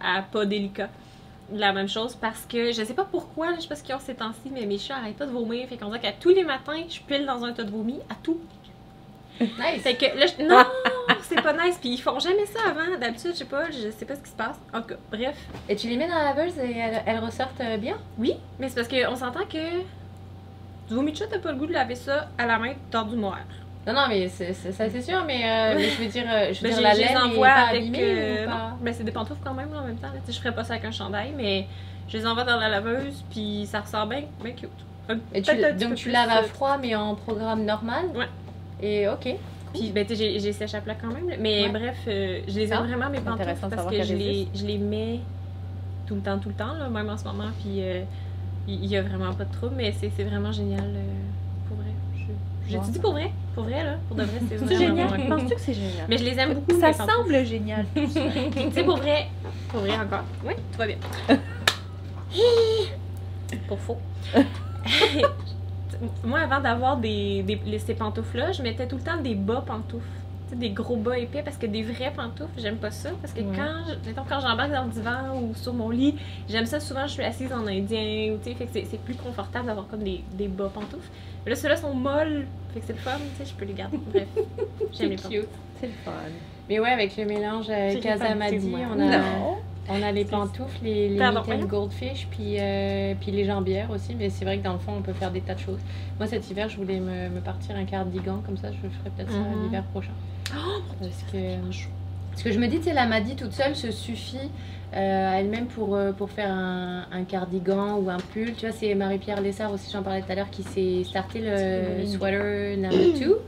à pas délicat. La même chose parce que je sais pas pourquoi, là, je sais pas ce qu'ils ont ces temps-ci, mais mes chats arrêtent pas de vomir. Fait qu'on dirait qu'à tous les matins, je pile dans un tas de vomi, à tout. Nice. Fait que là, je... non, c'est pas nice. Puis ils font jamais ça avant. D'habitude, je sais pas, je sais pas ce qui se passe. En tout cas, bref. Et tu les mets dans la laveuse et elles, elles ressortent euh, bien? Oui, mais c'est parce qu'on s'entend que du vomi de chat, t'as pas le goût de laver ça à la main dans du noir. Non, non, mais c'est, c'est- ça c'est sûr, mais, euh, mais je veux dire, euh, je veux Ben, dire la les laine est envoie pas avec. abîmée euh, ou pas? non, ben, c'est des pantoufles quand même là, en même temps. Je ferais pas ça avec un chandail, mais je les envoie dans la laveuse, puis ça ressort bien, bien cute. Un- Et tu, donc tu laves à euh, froid, mais en programme normal? Ouais. Et ok. Puis, ben, j'ai- sèche à plat quand même. Mais Ouais. bref, euh, je les aime Ah, vraiment, mes c'est pantoufles, parce que je les, je les mets tout le temps, tout le temps, là, même en ce moment. Puis, il y a vraiment pas de trouble, mais c'est c'est vraiment génial. Je- Wow. dit pour vrai? Pour vrai, là? Pour de vrai, c'est vraiment génial. vraiment. Penses-tu que c'est génial? Mais je les aime beaucoup. Ça semble génial. Tu sais, pour vrai, pour vrai encore. Oui, tout va bien. pour faux. Moi, avant d'avoir des, des- ces pantoufles-là, je mettais tout le temps des bas pantoufles. Des gros bas épais parce que des vrais pantoufles, j'aime pas ça. Parce que Ouais. quand, je- mettons, quand j'embarque dans le divan ou sur mon lit, j'aime ça souvent, je suis assise en indien. Ou, tu sais, fait que c'est, c'est plus confortable d'avoir comme des, des bas pantoufles. Mais là, ceux-là sont molles. Fait que c'est le fun, tu sais, je peux les garder. Bref, j'aime les C'est pantoufles. cute. C'est le fun. Mais ouais, avec le mélange euh, Casamadi, on a, Non. On a les C'est- pantoufles, les, les Pardon, mitaines voyons. goldfish, puis, euh, puis les jambières aussi. Mais c'est vrai que dans le fond, on peut faire des tas de choses. Moi, cet hiver, je voulais me, me partir un cardigan, comme ça, je ferai peut-être ça Mhm. l'hiver prochain. Oh, Parce que, parce que je me dis, tu sais, la Madi toute seule se suffit euh, à elle-même pour, euh, pour faire un, un cardigan ou un pull. Tu vois, c'est Marie-Pierre Lessard aussi, j'en parlais tout à l'heure, qui s'est starté le sweater number 2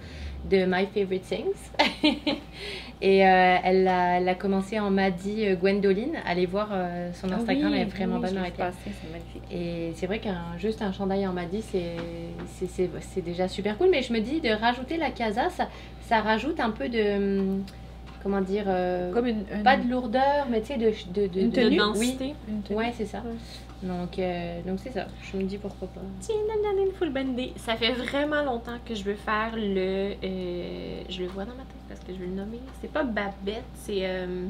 de My Favorite Things. Et euh, elle, a, elle a commencé en Madi euh, Gwendoline. Allez voir euh, son Instagram, elle est vraiment bonne, Marie-Pierre. C'est magnifique. Et c'est vrai qu'un juste un chandail en Madi, c'est c'est- déjà super cool. Mais je me dis de rajouter la casa, ça, ça rajoute un peu de. Comment dire euh, Comme une, une- Pas de lourdeur, mais tu sais, de, de, de, Une de tenue, densité. tenue. Ouais, c'est ça. Ouais. Donc, euh, donc c'est ça. Je me dis pourquoi pas. Tiens, une full bonne idée. Ça fait vraiment longtemps que je veux faire le. euh, je le vois dans ma tête parce que je vais le nommer. C'est pas Babette, c'est euh,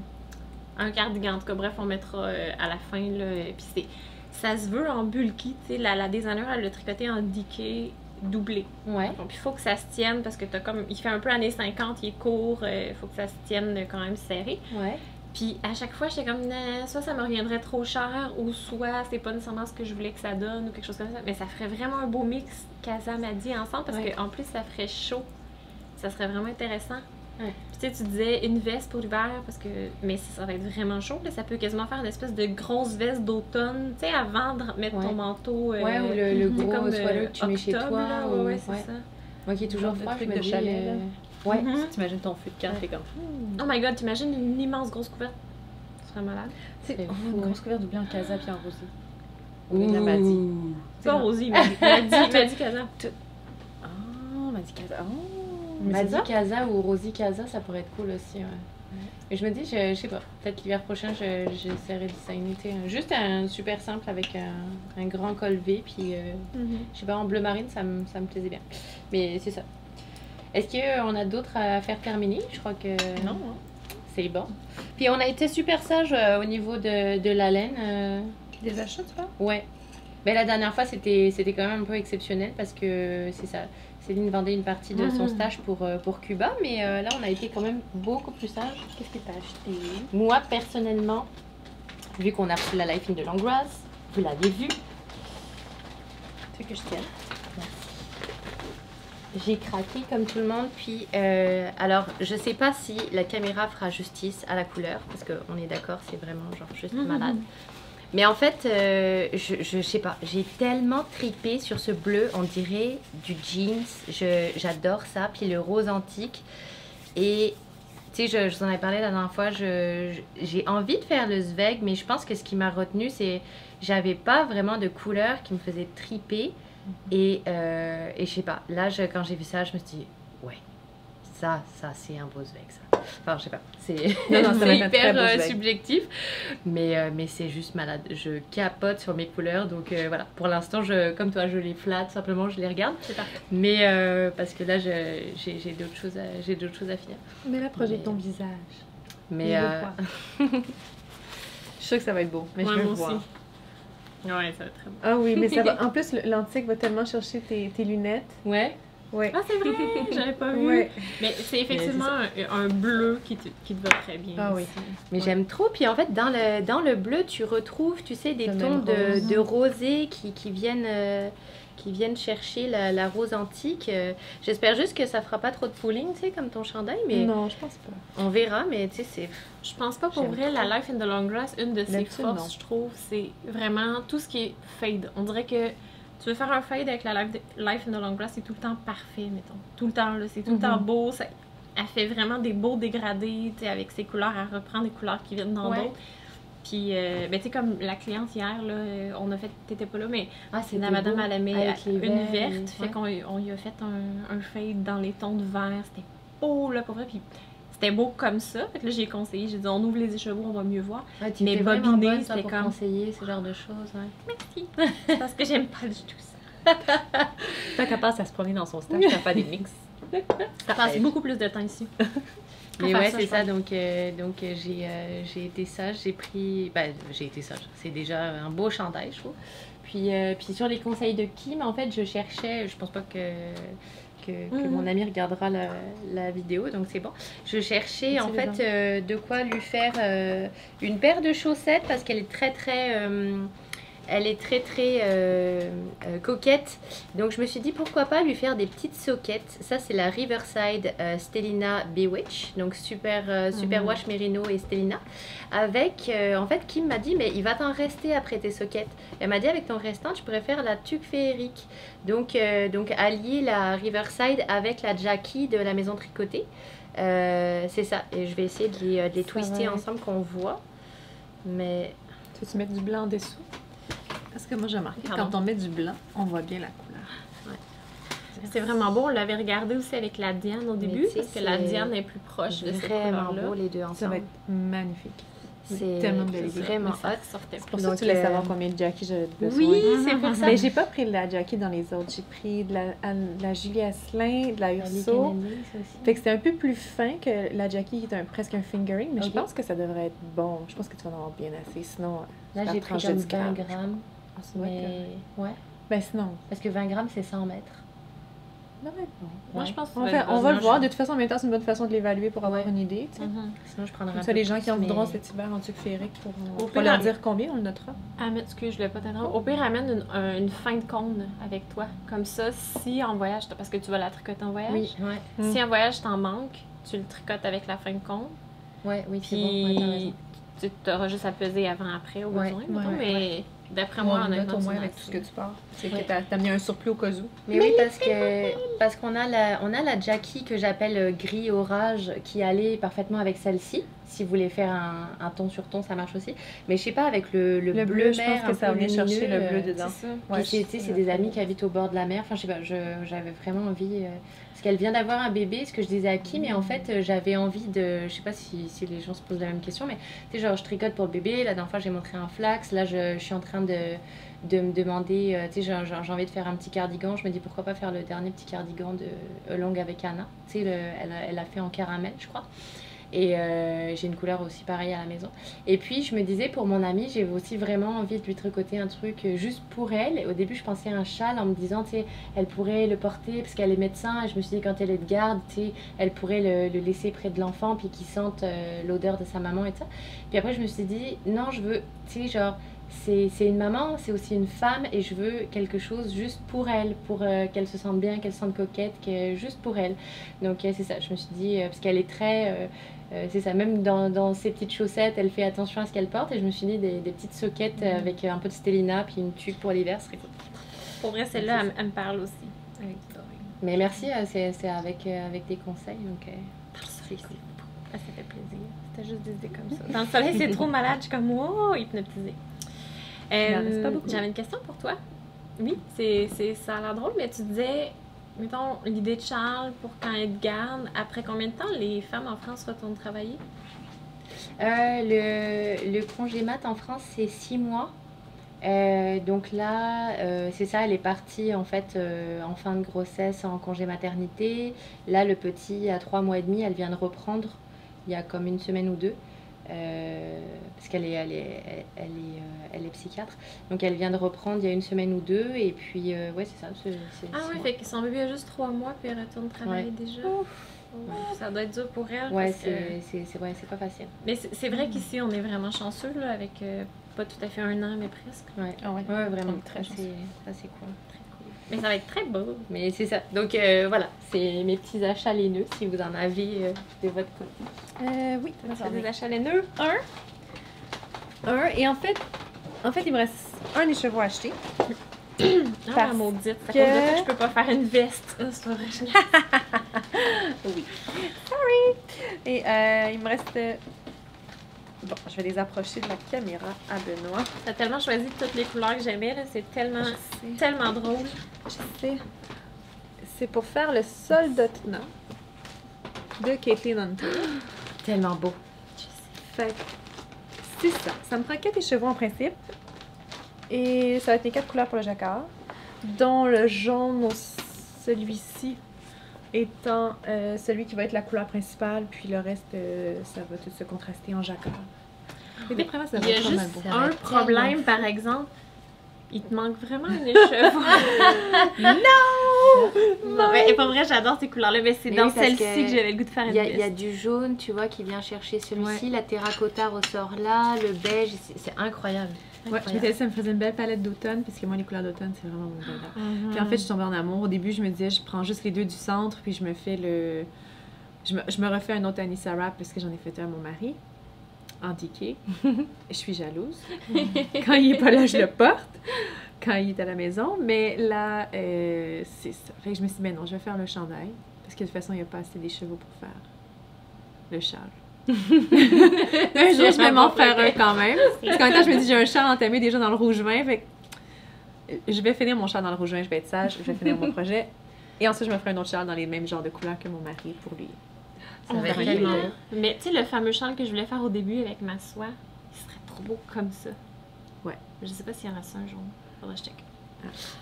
un cardigan. En tout cas, bref, on mettra euh, à la fin. Là, Puis c'est. Ça se veut en bulky. Tu sais, la, la designer, elle l'a tricoté en diqué doublé. Ouais. Donc, il faut que ça se tienne parce que t'as comme. Il fait un peu années 50, il est court. Il faut que ça se tienne quand même serré. Ouais. Puis à chaque fois, j'étais comme, Nah, soit ça me reviendrait trop cher, ou soit c'est pas nécessairement ce que je voulais que ça donne, ou quelque chose comme ça. Mais ça ferait vraiment un beau mix Casa m'a dit ensemble, parce Ouais. qu'en plus, ça ferait chaud. Ça serait vraiment intéressant. Ouais. Puis tu sais, tu disais une veste pour l'hiver, parce que. Mais ça va être vraiment chaud, là. Ça peut quasiment faire une espèce de grosse veste d'automne, tu sais, avant de mettre Ouais. ton manteau. euh, Ouais, ou le, le gros comme, euh, sweater que tu mets chez octobre, toi. là. ou- Ouais, c'est ça. Moi qui est toujours froid, je me dis. chalet, euh, Ouais. Mhm. T'imagines ton feu de camp, t'es comme. Oh my god, t'imagines une immense grosse couverte? Ce serait malade. C'est oh, une grosse couverte du blanc casa puis en rosé. Ouh. la Madi. C'est pas Rosie, m'a dit, m'a dit, m'a dit Casa. Ah, m'a dit casa. Oh, mais ça? Casa ou Rosie Casa, ça pourrait être cool aussi. Ouais. Et je me dis, je, je sais pas, peut-être l'hiver prochain, je- j'essaierai de designer juste un super simple avec un, un grand col V, puis euh, je sais pas, en bleu marine, ça me, ça me plaisait bien. Mais c'est ça. Est-ce qu'on a d'autres à faire terminer? Je crois que Non, hein. c'est bon. Puis on a été super sage euh, au niveau de, de la laine. euh, Des achats, tu vois? Ouais. Mais la dernière fois, c'était c'était quand même un peu exceptionnel parce que c'est ça. Céline vendait une partie de son Mhm. stage pour, euh, pour Cuba, mais euh, là, on a été quand même beaucoup plus sage. Qu'est-ce que t'as acheté? Moi, personnellement, vu qu'on a reçu la Life in de Langras, vous l'avez vu, Tu veux que je tienne? J'ai craqué comme tout le monde. Puis, euh, alors, je sais pas si la caméra fera justice à la couleur, parce qu'on est d'accord, c'est vraiment genre juste Mhm. malade. Mais en fait, euh, je, je sais pas, j'ai tellement tripé sur ce bleu, on dirait du jeans. Je- J'adore ça. Puis le rose antique. Et tu sais, je, je vous en avais parlé la dernière fois, j'ai envie de faire le Zveg, mais je pense que ce qui m'a retenu, c'est j'avais pas vraiment de couleur qui me faisait triper. Et, euh, et je sais pas, là, je- quand j'ai vu ça, je me suis dit, ouais, ça, ça, c'est un beau Zveg, ça. Enfin, je sais pas, c'est hyper euh, subjectif, mais, euh, mais c'est juste malade. Je capote sur mes couleurs, donc euh, voilà, pour l'instant, je, comme toi, je les flatte, simplement, je les regarde. C'est parfait. Mais euh, parce que là, j'ai j'ai d'autres choses, à- j'ai d'autres choses à finir. Mais là, projette Mais- ton visage. Mais Je euh, suis sûre que ça va être beau, mais Ouais, je moi le voir. Ouais, ça va être très bon. Ah oui, mais ça va. En plus, l'antique va tellement chercher tes, tes lunettes. ouais, Ouais. Ah, c'est vrai, j'avais pas vu. Ouais. Mais c'est effectivement un, un bleu qui te, qui te va très bien. Ah oui. mais Ouais. j'aime trop. Puis en fait, dans le, dans le bleu, tu retrouves, tu sais, des Le tons de, rose. de rosé qui, qui viennent, euh, qui viennent chercher la, la rose antique. Euh, J'espère juste que ça fera pas trop de pooling, tu sais, comme ton chandail, mais Non, je pense pas. on verra. Mais tu sais, c'est. Je pense pas pour vrai, la Life in the Long Grass, une de ses non. forces, je trouve, c'est vraiment tout ce qui est fade. On dirait que tu veux faire un fade avec la Life, Life in the Long Grass, c'est tout le temps parfait, mettons. Tout le temps, là, c'est tout le temps Mhm. beau. ça- elle fait vraiment des beaux dégradés, tu sais, avec ses couleurs, elle reprend des couleurs qui viennent dans Ouais. d'autres. Puis, euh, ben, tu sais, comme la cliente hier, là, euh, on a fait, t'étais pas là, mais Ah, c'est la madame, elle aimait une verte, fait qu'on on lui a fait un, un fade dans les tons de vert. C'était beau, là, pour vrai. Puis c'était beau comme ça. Fait que là, j'ai conseillé, j'ai dit, on ouvre les écheveaux, on va mieux voir. Ouais, tu Mais toi, c'était comme- conseiller ce genre de choses. ouais. Merci. Parce que j'aime pas du tout ça. Tant qu'elle passe à se promener dans son stage, qu'elle fait des mix. Ça passe beaucoup plus de temps ici. Mais ouais, c'est ça. Donc, euh, donc euh, j'ai euh, j'ai été sage. J'ai pris. Ben, j'ai été sage. C'est déjà un beau chandail, je trouve. Puis, puis sur les conseils de Kim, en fait, je cherchais. Je pense pas que. Que, que Mhm. mon ami regardera la, la vidéo, donc c'est bon. Je cherchais en fait de quoi lui faire une paire de chaussettes parce qu'elle est très très elle est très très euh, euh, coquette. Donc je me suis dit pourquoi pas lui faire des petites soquettes. Ça c'est la Riverside euh, Stellina Bewitch, donc super euh, super Mhm. wash Merino et Stellina. Avec en fait Kim m'a dit mais il va t'en rester après tes soquettes. Elle m'a dit avec ton restant tu pourrais faire la tuque féerique. Donc donc allier la Riverside avec la Jackie de la maison tricotée. C'est ça et je vais essayer de les, de les twister va. ensemble qu'on voit. Mais Tu veux-tu mettre du blanc en dessous? Parce que moi, j'ai remarqué, Pardon? quand on met du blanc, on voit bien la couleur. C'est vraiment beau. On l'avait regardé aussi avec la Diane au début, parce que la c'est Diane est plus proche de cette vraiment couleur-là. beau les deux ensemble. Ça va être magnifique. C'est tellement c'est idées. vraiment Ça hot. sortait C'est pour ça que tu voulais euh, savoir combien de Jackie j'avais besoin. Oui, c'est pour ça. Mais j'ai pas pris de la Jackie dans les autres. J'ai pris de la, de la Julie Asselin, de la Urso. Fait que c'était un peu plus fin que la Jackie qui est un, presque un fingering, mais je pense que ça devrait être bon. Je pense que tu vas en avoir bien assez. Sinon, Là, j'ai pris comme 10 20 grammes. Ah, Mais ouais, Ben sinon, parce que 20 grammes, c'est 100 mètres. ça va être bon. Moi, Ouais. je pense que On, ça va, être on va le voir. je- De toute façon, en même temps, c'est une bonne façon de l'évaluer pour avoir Ouais. une idée. Mhm. Sinon, je prendrai Comme un ça, peu les gens qui en voudront mais- cet hiver en sucre féerique pourront Au va leur dire combien, on le notera. Amène, excuse, je l'ai pas t'interrompre. Au pire, amène une, un- une fin de cône avec toi. Comme ça, si en voyage, parce que tu vas la tricoter en voyage, Oui, ouais, Mm. si en voyage t'en manques, tu le tricotes avec la fin de cône. ouais, oui, c'est bon. Puis tu auras juste à peser avant-après au Ouais, besoin. ouais, mettons, ouais, mais d'après On moi, note honnêtement, au moins avec tout ce que tu parles. C'est Ouais. que t'as t'as mis un surplus au cas où. Mais oui, parce que parce qu'on a la on a la Jackie que j'appelle euh, gris orage qui allait parfaitement avec celle-ci. Si vous voulez faire un, un ton sur ton, ça marche aussi. Mais je sais pas avec le, le, Le bleu, bleu, je mer pense que ça venait chercher le bleu euh, dedans. C'est ça. Puis Ouais, c'est, je- tu sais, c'est des amis qui habitent au bord de la mer. Enfin, je sais pas, je- j'avais vraiment envie. euh, parce qu'elle vient d'avoir un bébé, ce que je disais à Kim, et en fait, euh, j'avais envie de. Je sais pas si, si les gens se posent la même question, mais tu sais, genre, je tricote pour le bébé. La dernière fois, j'ai montré un flax. Là, je, suis en train de, me demander. euh, tu sais, j'ai, envie de faire un petit cardigan. Je me dis pourquoi pas faire le dernier petit cardigan de Long avec Anna. Tu sais, le- elle, elle a fait en caramel, je crois. Et euh, j'ai une couleur aussi pareille à la maison. Et puis je me disais pour mon amie, j'ai aussi vraiment envie de lui tricoter un truc euh, juste pour elle. Au début, je pensais à un châle en me disant, tu sais, elle pourrait le porter parce qu'elle est médecin. Et je me suis dit, quand elle est de garde, tu sais, elle pourrait le, le laisser près de l'enfant puis qu'il sente euh, l'odeur de sa maman et tout ça. Puis après, je me suis dit, non, je veux, tu sais, genre, c'est une maman, c'est aussi une femme et je veux quelque chose juste pour elle, pour qu'elle se sente bien, qu'elle se sente coquette, que, juste pour elle. Donc euh, c'est ça, je me suis dit, parce qu'elle est très... euh, euh, c'est ça, même dans, dans ses petites chaussettes, elle fait attention à ce qu'elle porte. Et je me suis dit des, des petites soquettes euh, avec un peu de stellina puis une tuque pour l'hiver, ce serait cool. Pour vrai, celle-là, elle, elle me parle aussi. Avec toi. Mais merci, euh, c'est c'est avec, euh, avec des conseils. Donc, euh, c'est cool. Ah, ça fait plaisir. C'était juste des idées comme ça. Dans le soleil, c'est trop malade. Je suis comme, wow, hypnotisée. Beaucoup. J'avais une question pour toi. Oui, c'est, c'est, ça a l'air drôle, mais tu disais, mettons, l'idée de Charles pour quand elle garde, après combien de temps les femmes en France retournent travailler? Euh, le, le congé mat en France, c'est six mois. Euh, donc là, euh, c'est ça, elle est partie en fait en fin de grossesse en congé maternité. Là, le petit a trois mois et demi, elle vient de reprendre il y a comme une semaine ou deux. Euh, parce qu'elle est, elle est, elle, est, euh, elle est psychiatre. Donc elle vient de reprendre il y a une semaine ou deux. Et puis, euh, ouais, c'est ça. Ah oui, fait que son bébé a juste trois mois puis elle retourne travailler Ouais. déjà. Ouf, Ça doit être dur pour elle. Ouais, que- c'est c'est- c'est- ouais, c'est pas facile. Mais c'est, vrai qu'ici, on est vraiment chanceux, là, avec euh, pas tout à fait un an, mais presque. Ouais, Ah ouais. ouais vraiment. Très Ça, c'est ça, c'est cool. Mais ça va être très beau. Mais c'est ça. Donc euh, voilà, c'est mes petits achats laineux si vous en avez euh, de votre côté. Euh, oui, Ça des achats laineux. un. Un, et en fait, en fait, il me reste un des chevaux à acheter. Ah, maudite. Ça que- cause de ça que je peux pas faire une veste. Ah, c'est vrai. Oui. Sorry! Et euh, il me reste. Bon, je vais les approcher de la caméra à Benoît. T'as tellement choisi toutes les couleurs que j'aimais, là. C'est tellement, Je sais. tellement drôle. Je sais. C'est pour faire le solde de tenant de Caitlin Hunter. Tellement beau. Fait que c'est ça. Ça me prend quatre chevaux en principe. Et ça va être les quatre couleurs pour le jacquard. Dont le jaune, au- celui-ci, étant euh, celui qui va être la couleur principale. Puis le reste, euh, ça va tout se contraster en jacquard. Deux premiers, ça Il y a juste un problème, par exemple. Il te manque vraiment une chevaux. non! Mais pas vrai, j'adore ces couleurs-là, mais c'est Mais dans oui, parce celle-ci que que j'avais le goût de faire une Il y, a, y du jaune, tu vois, qui vient chercher celui-ci. La terracotta ressort là, le beige, c'est incroyable. Ouais, dit, ça me faisait une belle palette d'automne, puisque moi, les couleurs d'automne, c'est vraiment mon dada. Mhm. Puis en fait, je suis tombée en amour. Au début, je me disais, je prends juste les deux du centre, puis je me fais le. Je me, je me refais un autre Anissa Wrap parce que j'en ai fait un à mon mari, ticket. je suis jalouse. Quand il est pas là, je le porte. Quand il est à la maison. Mais là, euh, c'est ça. Fait que je me suis dit, ben non, je vais faire le chandail. Parce que de toute façon, il n'y a pas assez des chevaux pour faire le châle. un jour, je vais m'en faire un quand même. Parce qu'en même temps, je me dis, j'ai un châle entamé déjà dans le rouge vin. Fait que euh, je vais finir mon châle dans le rouge vin, je vais être sage, je vais finir mon projet. Et ensuite, je me ferai un autre châle dans les mêmes genres de couleurs que mon mari pour lui. Ça va être tellement beau. Mais tu sais, le fameux châle que je voulais faire au début avec ma soie, il serait trop beau comme ça. Ouais. Je sais pas s'il y en a ça un jour. Faudrait que je check.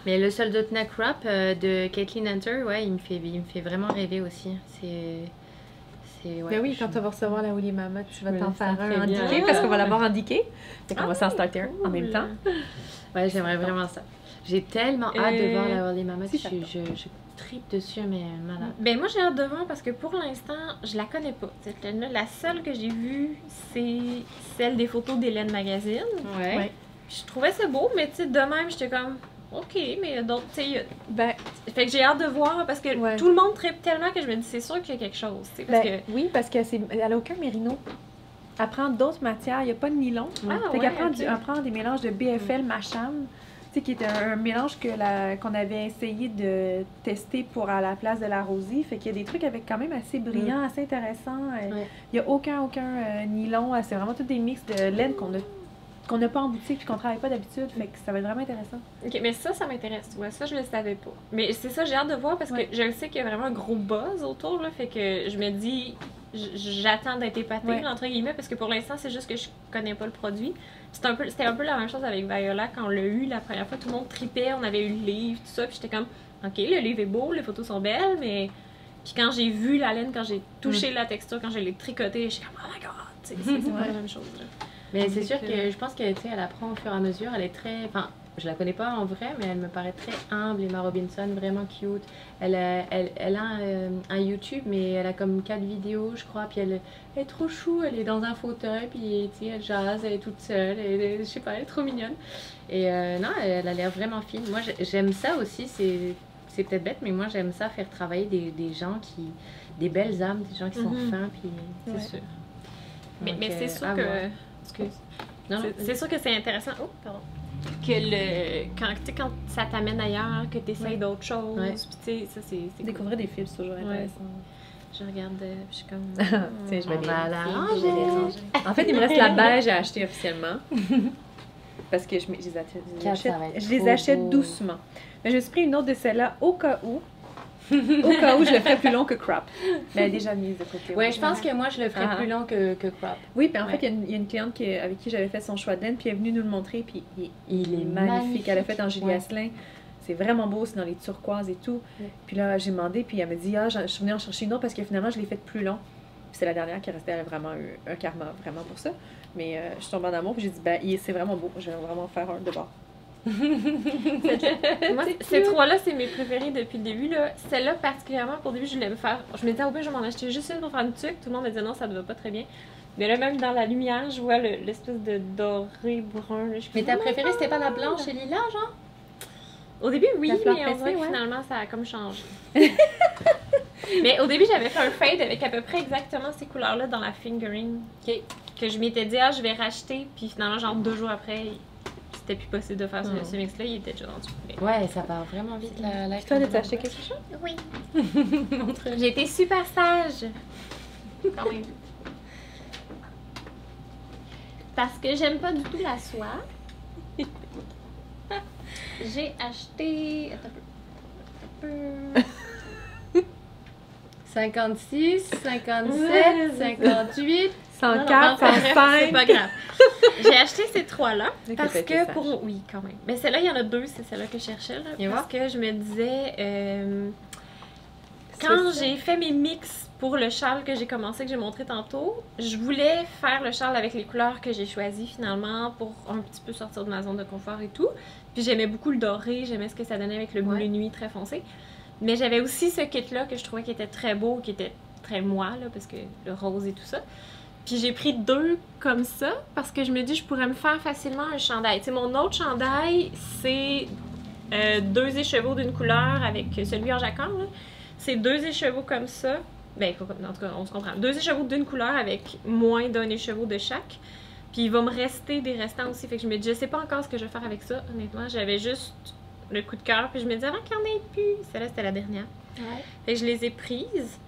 Mais le soldat Wrap euh, de Caitlin Hunter, ouais, il me fait, il me fait vraiment rêver aussi. C'est. c'est ouais, ben oui, je- quand tu vas recevoir la Holy Mama, tu vas t'en faire un très en bien. diqué parce qu'on va l'avoir en diqué. Fait qu'on va s'en Ah, starter un en même temps. Ouais, j'aimerais vraiment ça. J'ai tellement hâte de Euh, voir la Holy Mama. si, je, je, je tripe dessus, mais malade. Ben moi j'ai hâte de voir parce que pour l'instant je la connais pas. Cette la seule que j'ai vue c'est celle des photos d'Hélène Magazine. Ouais. Je trouvais ça beau, mais tu sais de même j'étais comme ok, mais il y a d'autres, tu sais, il y a- Ben, fait que j'ai hâte de voir parce que Ouais. tout le monde tripe tellement que je me dis c'est sûr qu'il y a quelque chose, parce ben, oui, parce qu'elle n'a aucun mérino. Elle prend d'autres matières, il n'y a pas de nylon. Ah, fait ouais, qu'elle prend, ok. du- elle prend des mélanges de BFL Macham, tu sais, qui était un, un mélange que la, qu'on avait essayé de tester pour à la place de la rosie. Fait qu'il y a des trucs avec quand même assez brillants, assez intéressants. Euh, Ouais. Il n'y a aucun, aucun euh, nylon. Euh, C'est vraiment tous des mix de laine qu'on a qu'on n'a pas en boutique puis qu'on travaille pas d'habitude. Fait que ça va être vraiment intéressant. ok, mais ça ça m'intéresse, tu vois, ça je le savais pas. Mais c'est ça j'ai hâte de voir parce Ouais. que je sais qu'il y a vraiment un gros buzz autour là, fait que je me dis j'attends d'être épatée Ouais. entre guillemets parce que pour l'instant c'est juste que je connais pas le produit. C'est un peu c'était un peu la même chose avec Viola quand on l'a eu la première fois, tout le monde tripait, on avait eu le livre, tout ça, puis j'étais comme OK, le livre est beau, les photos sont belles, mais puis quand j'ai vu la laine, quand j'ai touché la texture, quand je l'ai tricoté, j'étais comme oh my god, c'est c'est pas la même chose. là. Mais c'est sûr que- que je pense qu'elle elle apprend au fur et à mesure. Elle est très. Enfin, je la connais pas en vrai, mais elle me paraît très humble, Emma Robinson, vraiment cute. Elle a, elle, elle a euh, un YouTube, mais elle a comme quatre vidéos, je crois. Puis elle, elle est trop chou, elle est dans un fauteuil, puis elle jase, elle est toute seule. Est- je sais pas, elle est trop mignonne. Et euh, non, elle a l'air vraiment fine. Moi, j'ai- j'aime ça aussi. C'est. C'est peut-être bête, mais moi j'aime ça faire travailler des, des gens qui. des belles âmes, des gens qui sont Mhm. fins, puis. C'est Ouais. sûr. Mais, Donc, mais euh, c'est sûr à que. non, C'est- C'est sûr que c'est intéressant. Oh, pardon. Que le. Quand, tu sais, quand ça t'amène ailleurs, que tu essayes Ouais. d'autres choses. Ouais. Puis, tu sais, ça, c'est. cool. Découvrir des fils, c'est toujours Ouais. intéressant. Je regarde, euh, puis je suis comme. Tiens, je vais On les- vais ranger. les ranger. En fait, il me reste la beige à acheter officiellement. Parce que je, les achète, je les achète, je les achète doucement. Mais je me suis pris une autre de celle-là au cas où. Au cas où je le ferais plus long que crop. Mais elle est déjà mise de côté. Ouais, je pense que moi je le ferais Ah. plus long que, que crop. Oui, puis en Ouais. fait, il y, a une- il y a une cliente qui, avec qui j'avais fait son choix de laine, puis elle est venue nous le montrer, puis il, Il est magnifique. magnifique. Elle a fait en Julie Ouais. Asselin. C'est vraiment beau, c'est dans les turquoises et tout. Ouais. Puis là, j'ai demandé, puis elle m'a dit, ah, je suis venue en chercher une autre parce que finalement, je l'ai faite plus long. Puis c'est la dernière qui restait, elle a vraiment eu un karma vraiment pour ça. Mais euh, je suis tombée en amour, puis j'ai dit, ben, c'est vraiment beau, je vais vraiment faire un de bord. Moi, ces trois-là, c'est mes préférés depuis le début. là. Celle-là, particulièrement, pour le début, je voulais me faire. Je me disais, au pire, je vais m'en acheter juste une pour faire une tuque. Tout le monde me disait, non, ça ne va pas très bien. Mais là, même dans la lumière, je vois le- l'espèce de doré brun. là. Je Mais ta préférée c'était pas la blanche et lila, genre? Au début, oui, mais on dirait que finalement, ça a comme changé. mais au début, j'avais fait un fade avec à peu près exactement ces couleurs-là dans la fingering. Ok. Que je m'étais dit, ah, je vais racheter. Puis finalement, genre deux jours après, c'était plus possible de faire ce- Hmm. ce, mix-là. Il était déjà rendu. Mais- Ouais, ça part vraiment vite la, toi, t'as acheté quelque chose? Oui. J'ai été super sage. Quand même. Parce que j'aime pas du tout la soie. J'ai acheté. Attends un peu. Attends un peu. 56, 57, Ouais, c'est 58. Non, non, 104, non, c'est vrai, 105. C'est pas grave. J'ai acheté ces trois-là parce que pour. Oui, quand même. Mais celle-là, il y en a deux, c'est celle-là que je cherchais. Là, Et parce que je me disais. euh, quand j'ai fait mes mix pour le châle que j'ai commencé, que j'ai montré tantôt, je voulais faire le châle avec les couleurs que j'ai choisies finalement pour un petit peu sortir de ma zone de confort et tout. Puis j'aimais beaucoup le doré, j'aimais ce que ça donnait avec le bleu Ouais. nuit très foncé. Mais j'avais aussi ce kit-là que je trouvais qui était très beau, qui était très moi, là, parce que le rose et tout ça. Puis j'ai pris deux comme ça parce que je me dis je pourrais me faire facilement un chandail. Tu sais, mon autre chandail, c'est euh, deux écheveaux d'une couleur avec celui en jacquard. là. C'est deux écheveaux comme ça. Ben, comme- en tout cas, on se comprend. Deux écheveaux d'une couleur avec moins d'un écheveau de chaque. Puis il va me rester des restants aussi. Fait que je me dis, je sais pas encore ce que je vais faire avec ça. Honnêtement, j'avais juste le coup de cœur. Puis je me disais, avant qu'il y en ait plus. Celle-là, c'était la dernière. Fait que je les ai prises.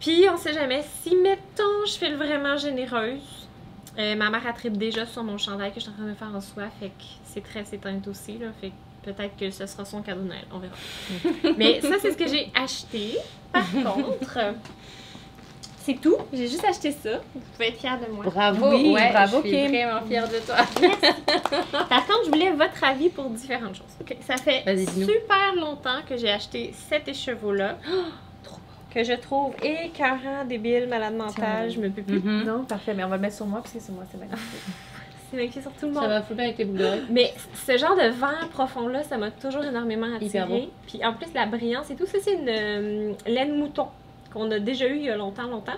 Puis on sait jamais. Si, mettons, je fais le vraiment généreuse. euh, ma mère attripe déjà sur mon chandail que je suis en train de faire en soie. Fait que c'est très éteinte aussi. Là, fait que peut-être que ce sera son cadeau de Noël. On verra. Mais ça, c'est ce que j'ai acheté. Par contre, c'est tout. J'ai juste acheté ça. Vous pouvez être fiers de moi. Bravo, Oui, ouais, bravo, je suis Kim. vraiment fière de toi. Par contre, je voulais votre avis pour différentes choses. Ok, Ça fait super longtemps que j'ai acheté cet écheveau-là. Que je trouve écœurant, débile, malade mental, je me peux plus. Mhm. Non, parfait, mais on va le mettre sur moi parce que c'est moi, c'est magnifique. C'est magnifique sur tout le Ça monde. va foutre avec les boucles. Mais ce genre de vert profond-là, ça m'a toujours énormément attiré. Puis en plus, la brillance et tout, ça, c'est une euh, laine mouton qu'on a déjà eu il y a longtemps, longtemps.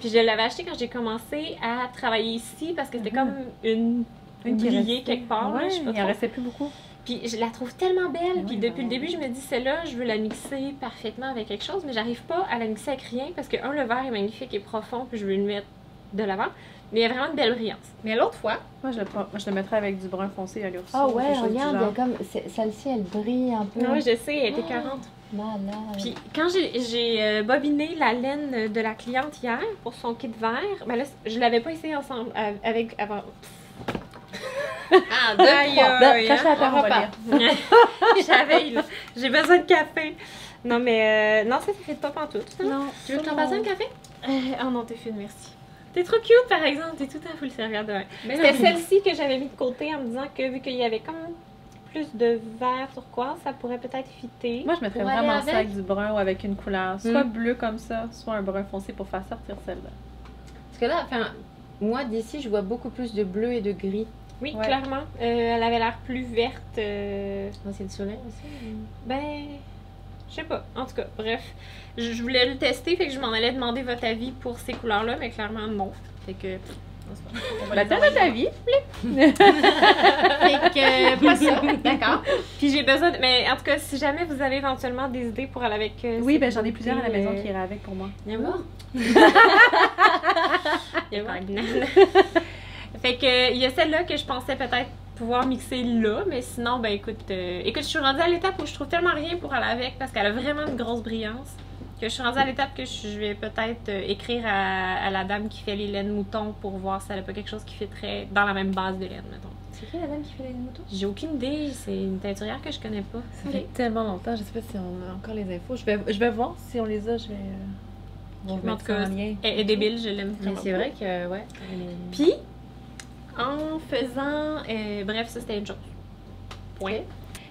Puis je l'avais acheté quand j'ai commencé à travailler ici parce que c'était Mhm. comme une, Une quelque part. là, Ouais, je sais pas il en trop. restait plus beaucoup. Puis je la trouve tellement belle. Oui, Puis depuis le début, je me dis, celle-là, je veux la mixer parfaitement avec quelque chose, mais j'arrive pas à la mixer avec rien parce que, un, le vert est magnifique et profond, puis je veux le mettre de l'avant. Mais il y a vraiment une belle brillance. Mais l'autre fois, Moi, je le, prends- moi, je le mettrais avec du brun foncé à l'ours. Oh ouais, regarde, il y a comme celle-ci, elle brille un peu. non, je sais, elle était 40. Malade. Puis quand j'ai- euh, bobiné la laine de la cliente hier pour son kit vert, ben là, je l'avais pas essayé ensemble avec avant. Ah, deux, Aïe, trois. la hein. là. J'ai besoin de café. Non, mais euh, non, ça, ça fait pas pantoute. ça. Non, Tu veux que je t'en passe un café? Euh, oh non, t'es fine, merci. T'es trop cute, par exemple. T'es tout à le servir demain. C'était celle-ci que j'avais mis de côté en me disant que vu qu'il y avait comme plus de vert turquoise, ça pourrait peut-être fitter. Moi, je mettrais Pour vraiment ça avec? avec du brun ou avec une couleur, soit Mm. bleu comme ça, soit un brun foncé pour faire sortir celle-là. Parce que là, enfin, moi d'ici, je vois beaucoup plus de bleu et de gris. Oui, Ouais. clairement. Euh, elle avait l'air plus verte. euh, Ah, c'est le soleil aussi. Ben, je sais pas. En tout cas, bref. Je, je voulais le tester, fait que je m'en allais demander votre avis pour ces couleurs-là, mais clairement non. Fait que. non, c'est pas grave. On va Bah, les t'as envoyer. ta vie. Fait que, euh, pas ça. D'accord. Puis j'ai besoin de. Mais en tout cas, si jamais vous avez éventuellement des idées pour aller avec. euh, Oui, ben j'en ai plusieurs à la maison euh, qui iraient avec pour moi. Viens voir. Il y fait que, il y a celle-là que je pensais peut-être pouvoir mixer là, mais sinon, ben écoute, euh, écoute, je suis rendue à l'étape où je trouve tellement rien pour aller avec parce qu'elle a vraiment une grosse brillance. Que je suis rendue à l'étape que je vais peut-être euh, écrire à, à la dame qui fait les laines moutons pour voir si elle a pas quelque chose qui fait très dans la même base de laine, mettons. C'est qui la dame qui fait les moutons? J'ai aucune idée, c'est une teinturière que je connais pas. Ça fait tellement longtemps, je sais pas si on a encore les infos. Je vais, je vais voir si on les a, je vais. euh, En mettre tout cas. Elle est débile, je l'aime Mais c'est vrai que, ouais. Puis, en faisant. euh, bref, ça c'était une chose. Point.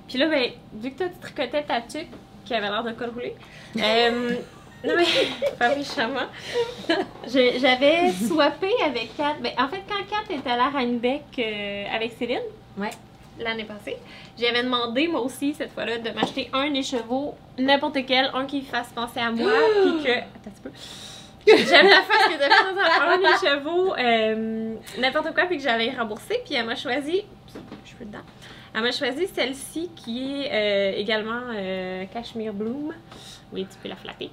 Puis là, ben, vu que toi tu tricotais ta tuque qui avait l'air de col roulé, euh, non mais, pas méchamment, j'avais swappé avec Kat. Ben, en fait, quand Kat était à la Rhinebeck euh, avec Céline, Ouais. l'année passée, j'avais demandé moi aussi cette fois-là de m'acheter un écheveau, n'importe quel, un qui fasse penser à moi, puis que. Attends un petit peu. J'aime la face que de faire dans un écheveau, euh, n'importe quoi, puis que j'allais rembourser. Puis elle m'a choisi, je peux dedans, Elle m'a choisi celle-ci qui est euh, également euh, Cashmere Bloom. Oui, tu peux la flatter.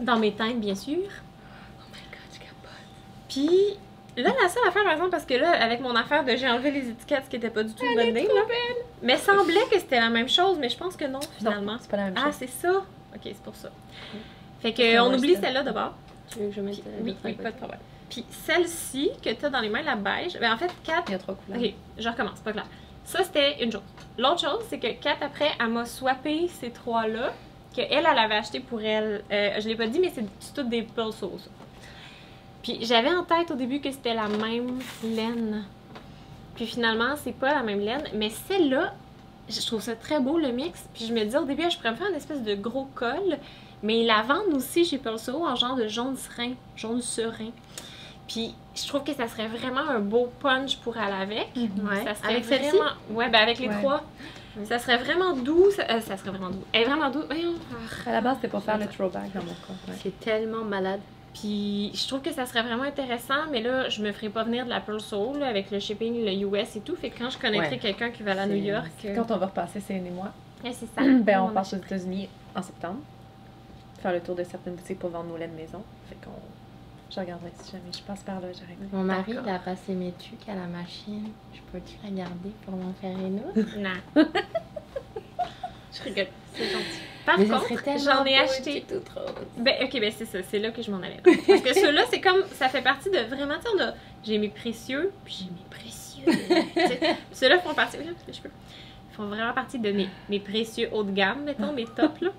Dans mes teintes, bien sûr. Oh my god, je capote. Puis là, la seule affaire, par exemple, parce que là, avec mon affaire de j'ai enlevé les étiquettes, ce qui était pas du tout une bonne idée, là. Mais semblait que c'était la même chose, mais je pense que non, finalement. C'est pas la même Ah, chose. c'est ça? Ok, c'est pour ça. Fait C'est que un on oublie celle-là d'abord. Tu veux que je mette Puis- euh, oui, pas de problème. Puis celle-ci que tu as dans les mains, la beige, ben en fait, Kat. Il y a trois couleurs. Ok, je recommence, pas clair. Ça, c'était une chose. L'autre chose, c'est que Kat, après, elle m'a swappé ces trois-là, qu'elle, elle avait acheté pour elle. Euh, je l'ai pas dit, mais c'est toutes des pulsos. ça. Puis j'avais en tête au début que c'était la même laine. Puis finalement, c'est pas la même laine, mais celle-là, je trouve ça très beau le mix. Puis je me dis au début, je pourrais me faire une espèce de gros col, mais la vendent aussi chez Pulso en genre de jaune serein, jaune serein. Puis je trouve que ça serait vraiment un beau punch pour aller avec. Ouais. Ça serait Avec celle-ci? vraiment... Ouais, ben avec les Ouais. trois. Ça serait vraiment doux. Ça, euh, ça serait vraiment doux. Elle est vraiment doux. Ah. À la base, c'était pour faire le throwback dans mon cas. ouais. C'est tellement malade. Puis je trouve que ça serait vraiment intéressant, mais là, je me ferai pas venir de la Pearl Soul là, avec le shipping, le US et tout. Fait que quand je connaîtrai quelqu'un qui va à New York, Quand on va repasser, c'est et moi, ouais, c'est ça. ben, on On part aux. États-Unis en septembre. Faire le tour de certaines boutiques pour vendre nos laines maison. Fait qu'on. Je regarderai si jamais je passe par là, j'arrive. Mon mari, il a passé mes trucs à la machine. Je peux-tu la garder pour m'en faire une autre? Non. je rigole. C'est gentil. Par Mais contre, j'en ai acheté. rose. Ben, ok, ben c'est ça, c'est là que je m'en allais. Parce que ceux-là, c'est comme, ça fait partie de vraiment, tu sais, on a- j'ai mes précieux, puis j'ai mes précieux. ceux-là font partie, oui, je peux. Ils font vraiment partie de mes, mes précieux haut de gamme, mettons, mes tops, là.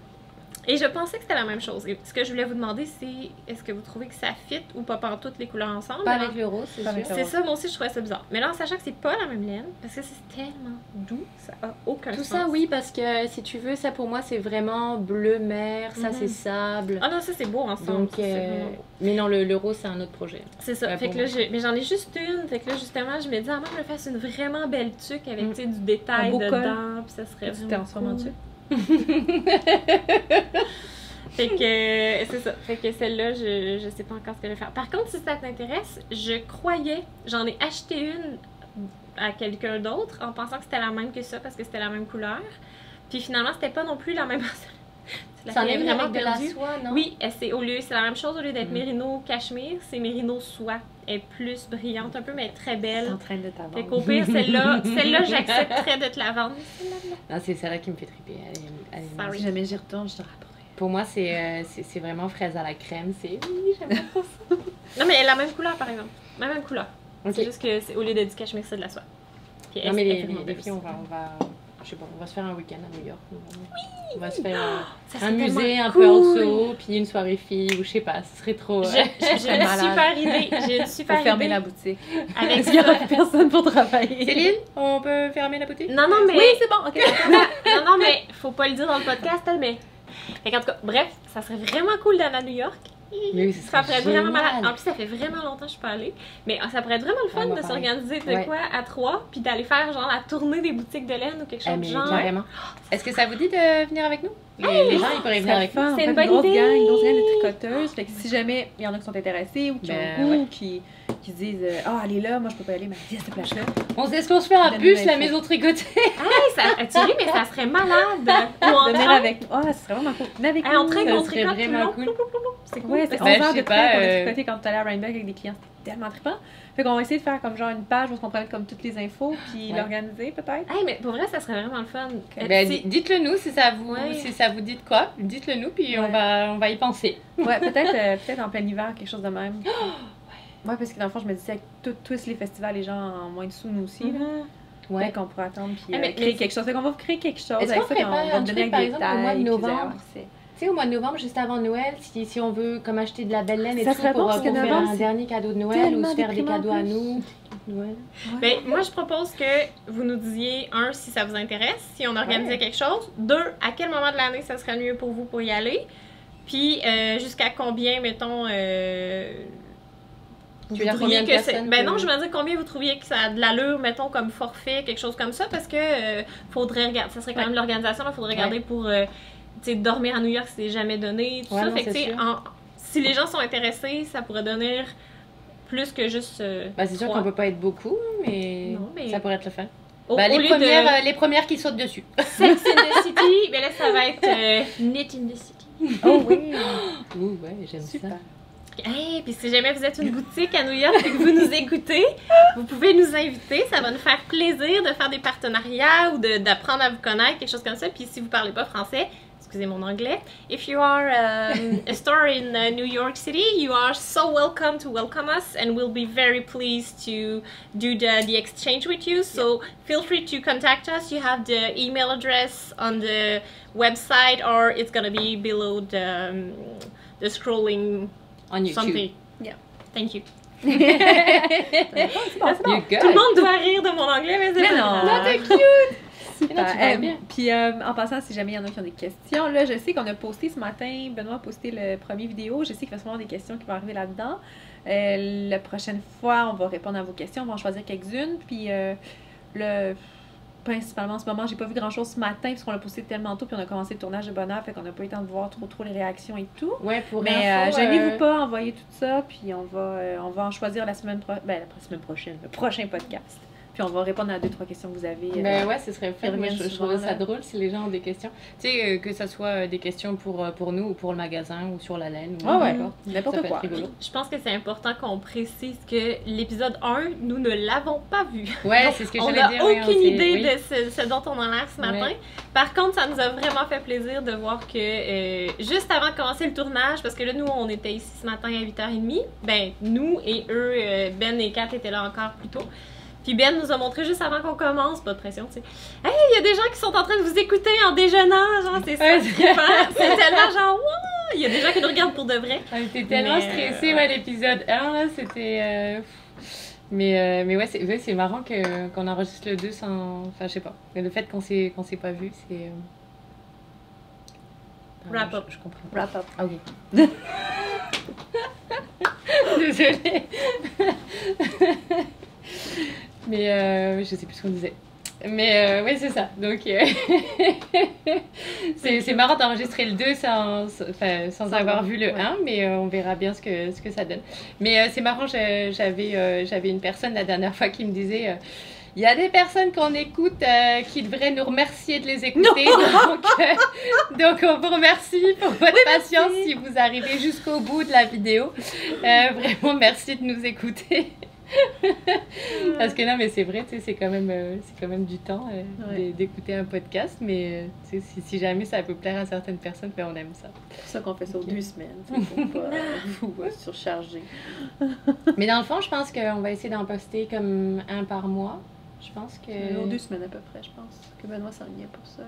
Et je pensais que c'était la même chose. Et ce que je voulais vous demander, c'est est-ce que vous trouvez que ça fit ou pas par toutes les couleurs ensemble? Pas avec le rose, c'est sûr. C'est ça, moi aussi, je trouvais ça bizarre. Mais là, en sachant que c'est pas la même laine, parce que c'est tellement doux, ça a aucun Tout sens. ça, oui, parce que si tu veux, ça pour moi, c'est vraiment bleu mer, ça Mhm. c'est sable. Ah non, ça, c'est beau ensemble. Donc, euh, mais non, le, le rose, c'est un autre projet. C'est ça. Ouais, fait que là, mais j'en ai juste une. Fait que là, justement, je me dis, ah, moi, je me fasse une vraiment belle tuque avec, Mm. du détail Un beau col. dedans. Puis ça serait Tu t'es en cool. Fait que, c'est ça. Fait que celle-là, je, je sais pas encore ce que je vais faire. Par contre, si ça t'intéresse, je croyais, j'en ai acheté une à quelqu'un d'autre en pensant que c'était la même que ça parce que c'était la même couleur. Puis finalement, c'était pas non plus la même. La Ça en est vraiment de la soie, non? Oui, c'est au lieu, c'est la même chose au lieu d'être Mhm. mérino cachemire, c'est mérino soie. Elle est plus brillante un peu, mais elle est très C'est belle. en train de t'avoir. Fait qu'au pire, celle-là, celle-là, j'accepterais de te la vendre. Ah, c'est celle-là qui me fait triper. Elle est- elle est Sorry. Si jamais j'y retourne, je te rapporterai. Pour moi, c'est euh, c'est c'est vraiment fraise à la crème. C'est oui, j'aime trop ça. Non, mais elle a la même couleur, par exemple. La même couleur. C'est juste que c'est- au lieu de du cachemire, c'est de la soie. Puis Non, mais les, les, filles, on aussi. va, on va, je sais pas, on va se faire un week-end à New York. nous. on va se faire Ça un musée, un peu cool. also, puis une soirée fille, ou je sais pas, ce serait trop. J'ai une super idée. J'ai une super fermer idée. la boutique. Avec Parce qu'il y aura ça. plus personne pour travailler. Céline, on peut fermer la boutique? Non, non, mais. Oui, c'est bon, ok. non, non, mais faut pas le dire dans le podcast, elle, mais. Fait qu'en tout cas, bref, ça serait vraiment cool d'aller à New York. Oui, Ça pourrait être vraiment malade. En plus, ça fait vraiment longtemps que je suis pas allée. Mais ah, ça pourrait être vraiment le fun Ah, de s'organiser de Ouais. quoi à trois, puis d'aller faire genre la tournée des boutiques de laine ou quelque chose Eh, de mais genre. carrément. Est-ce que ça vous dit de venir avec nous? Les, les gens, ils pourraient venir avec nous. C'est une une bonne grosse idée. gang, une grosse gang de tricoteuses. Fait que si jamais il y en a qui sont intéressés ou qui Ben, ont le goût, ouais. qui, qui se disent euh, Ah, allez là, moi je peux pas y aller, mais allez à cette place-là. On sait ce qu'on se fait Donne-nous bus, la maison tricotée. Hey, ça, tu ris, mais ça serait malade. Ou en train. avec nous. Ah, ce serait vraiment cool. Venez avec Hey, nous. en train Ça qu'on tricote vraiment long. cool. C'est cool. Ouais, c'est 11 Ben, je heures de train qu'on a euh, tricoté quand tu allais à Rhinebeck avec des clients. C'était tellement trippant. Fait qu'on va essayer de faire comme genre une page où on pourrait mettre comme toutes les infos puis Ouais. l'organiser peut-être. Hey, mais pour vrai, ça serait vraiment le fun. Euh, Ben, di- dites-le nous si ça vous, Ouais. si ça vous dit de quoi. Dites-le nous, puis on, Ouais. va, on va y penser. Ouais, peut-être euh, peut-être en plein hiver, quelque chose de même. Ouais, parce que dans le fond, je me disais, avec tout- tous les festivals, les gens en moins de sous, nous aussi. là. Ouais. Fait qu'on pourrait attendre puis Ah, euh, mais- créer mais- quelque chose. Fait qu'on va créer quelque chose Est-ce avec qu'on ça, ferait on pas va un truc, avec par des exemple, au mois de détails, novembre? Tu sais, au mois de novembre, juste avant Noël, si, si on veut comme acheter de la belle laine et Ça tout pour, bon, que pour faire novembre, un c'est dernier cadeau de Noël ou se faire des cadeaux à nous. Noël. Ben, moi, je propose que vous nous disiez, un, si ça vous intéresse, si on organisait Ouais. quelque chose. Deux, à quel moment de l'année ça serait mieux pour vous pour y aller? Puis, euh, jusqu'à combien, mettons, euh, Tu veux dire combien de personnes Ben que- non, je me dis combien vous trouviez que ça a de l'allure, mettons, comme forfait, quelque chose comme ça, parce que euh, faudrait regarder, ça serait quand Ouais. même l'organisation, il faudrait regarder pour, euh, tu sais, dormir à New York, c'est jamais donné, tout Ouais, ça. non, fait que, en- si les gens sont intéressés, ça pourrait donner plus que juste. euh, Bah, c'est sûr qu'on peut pas être beaucoup, mais, Non, mais- ça pourrait être le fun. Au, au les, premières, de euh, les premières qui sautent dessus. Sex in the City, mais là, ça va être euh, Knit in the City. Oh oui! Ouh, ouais, j'aime Hey, puis si jamais vous êtes une boutique à New York et que vous nous écoutez, vous pouvez nous inviter. Ça va nous faire plaisir de faire des partenariats ou d'apprendre à vous connaître, quelque chose comme ça. Puis si vous parlez pas français, excusez mon anglais, if you are um, a store in uh, New York City, you are so welcome to welcome us, and we'll be very pleased to do the, the exchange with you. So feel free to contact us. You have the email address on the website, or it's gonna be below the um, the scrolling En YouTube. something. Yeah. Thank you. Bon, bon. You Tout le monde doit rire de mon anglais, mais c'est non. Ah, t'es cute. Super. Non, Euh, bien. Puis euh, en passant, si jamais il y en a qui ont des questions, là, je sais qu'on a posté ce matin, Benoît a posté le premier vidéo. Je sais qu'il va sûrement avoir des questions qui vont arriver là-dedans. Euh, la prochaine fois, on va répondre à vos questions. On va en choisir quelques-unes. Puis euh, le. Principalement en ce moment, j'ai pas vu grand chose ce matin parce qu'on l'a posté tellement tôt puis on a commencé le tournage de bonheur, fait qu'on n'a pas eu le temps de voir trop trop les réactions et tout. Ouais, pour Mais euh, gênez-vous euh, pas, envoyez tout ça, puis on va, euh, on va en choisir la semaine, pro- ben, la semaine prochaine, le prochain podcast. Puis on va répondre à deux, trois questions que vous avez. euh, Ben ouais, ce serait fun. Moi, je, je trouve ça drôle si les gens ont des questions. Tu sais, euh, que ça soit euh, des questions pour, pour nous ou pour le magasin ou sur la laine. Ou Ouais, ouais, n'importe. quoi. Je pense que c'est important qu'on précise que l'épisode 1, nous ne l'avons pas vu. Ouais, c'est ce que on j'allais n'a dire. ouais, aucune on s'est- idée oui. de ce, ce dont on a l'air ce matin. Ouais. Par contre, ça nous a vraiment fait plaisir de voir que euh, juste avant de commencer le tournage, parce que là, nous, on était ici ce matin à 8h30, ben, nous et eux, euh, Ben et Kat étaient là encore plus tôt. Puis Ben nous a montré juste avant qu'on commence, pas de pression, tu sais. Hey, il y a des gens qui sont en train de vous écouter en déjeunant, genre, c'est ça. C'est tellement genre, wow! Il y a des gens qui nous regardent pour de vrai. On était tellement Mais, stressés, euh, ouais, l'épisode 1, là, c'était... euh, Mais, euh, mais ouais, c'est ouais, marrant qu'on enregistre le 2 sans... Enfin, je sais pas. Le fait qu'on s'est qu'on s'est pas vu, c'est... euh, Wrap up. Je, je comprends. Wrap up. Ah oui. Désolée. Mais euh, je sais plus ce qu'on disait. Mais euh, oui, c'est ça. Donc, euh, c'est marrant d'enregistrer le 2 sans, sans- enfin, sans avoir vu le ouais. 1, mais euh, on verra bien ce que, ce que ça donne. Mais euh, c'est marrant, j'avais j'avais une personne la dernière fois qui me disait... il y a des personnes qu'on écoute euh, qui devraient nous remercier de les écouter. Donc, euh, donc, on vous remercie pour votre patience si vous arrivez jusqu'au bout de la vidéo. Euh, vraiment, merci de nous écouter. Parce que non, mais c'est vrai, tu sais, c'est quand même, euh, c'est quand même du temps euh, Ouais. d'écouter un podcast, mais euh, tu sais, si, si jamais ça peut plaire à certaines personnes, ben, on aime ça. C'est pour ça qu'on fait ça aux Ok. deux semaines, pour pas vous surcharger. Mais dans le fond, je pense qu'on va essayer d'en poster comme un par mois. Je pense que. Aux deux semaines à peu près, je pense. Que Benoît s'enlignait pour ça. là.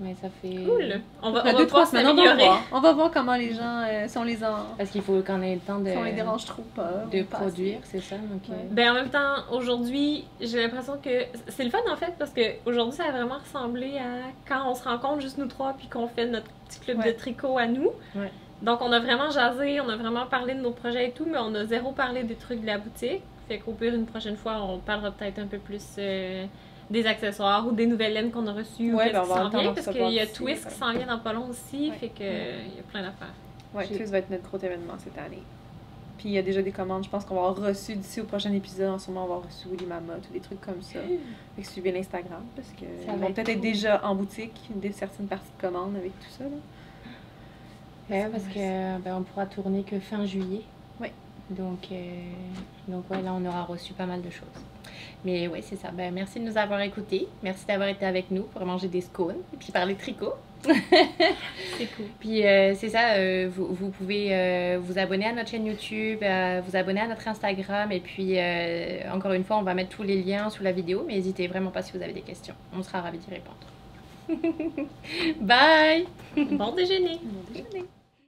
Mais ça fait. Cool. On va, Après on va deux, trois semaines, on va voir. On va voir comment les gens, euh, si on les en... Parce qu'il faut qu'on ait le temps de, si on les dérange trop pas. de produire, c'est ça. Donc, euh, Ouais. Ben en même temps, aujourd'hui, j'ai l'impression que c'est le fun en fait parce que aujourd'hui ça a vraiment ressemblé à quand on se rencontre juste nous trois puis qu'on fait notre petit club Ouais. de tricot à nous. Ouais. Donc on a vraiment jasé, on a vraiment parlé de nos projets et tout, mais on a zéro parlé des trucs de la boutique. Fait qu'au pire une prochaine fois, on parlera peut-être un peu plus euh, des accessoires ou des nouvelles laines qu'on a reçues ou Ouais, qu'est-ce ben, on qui va s'en vient parce qu'il y a Twist ouais. qui s'en vient dans pas long aussi, Ouais. fait que il y a plein d'affaires. Ouais, Twist va être notre gros événement cette année. Puis il y a déjà des commandes, je pense qu'on va avoir reçu d'ici au prochain épisode, en ce moment on va avoir reçu des mamottes ou des trucs comme ça. Fait que suivez l'Instagram parce que Ça ils vont être peut-être être déjà en boutique, des certaines parties de commandes avec tout ça. Là. Ouais, parce que ben, on pourra tourner que fin juillet. Ouais. Donc, euh, donc ouais, là, on aura reçu pas mal de choses. Mais ouais, c'est ça. Ben, merci de nous avoir écoutés. Merci d'avoir été avec nous pour manger des scones et puis parler tricot. C'est cool. Puis euh, c'est ça, euh, vous, vous pouvez euh, vous abonner à notre chaîne YouTube, euh, vous abonner à notre Instagram et puis euh, encore une fois, on va mettre tous les liens sous la vidéo, mais n'hésitez vraiment pas si vous avez des questions. On sera ravis d'y répondre. Bye Bon déjeuner! Bon déjeuner.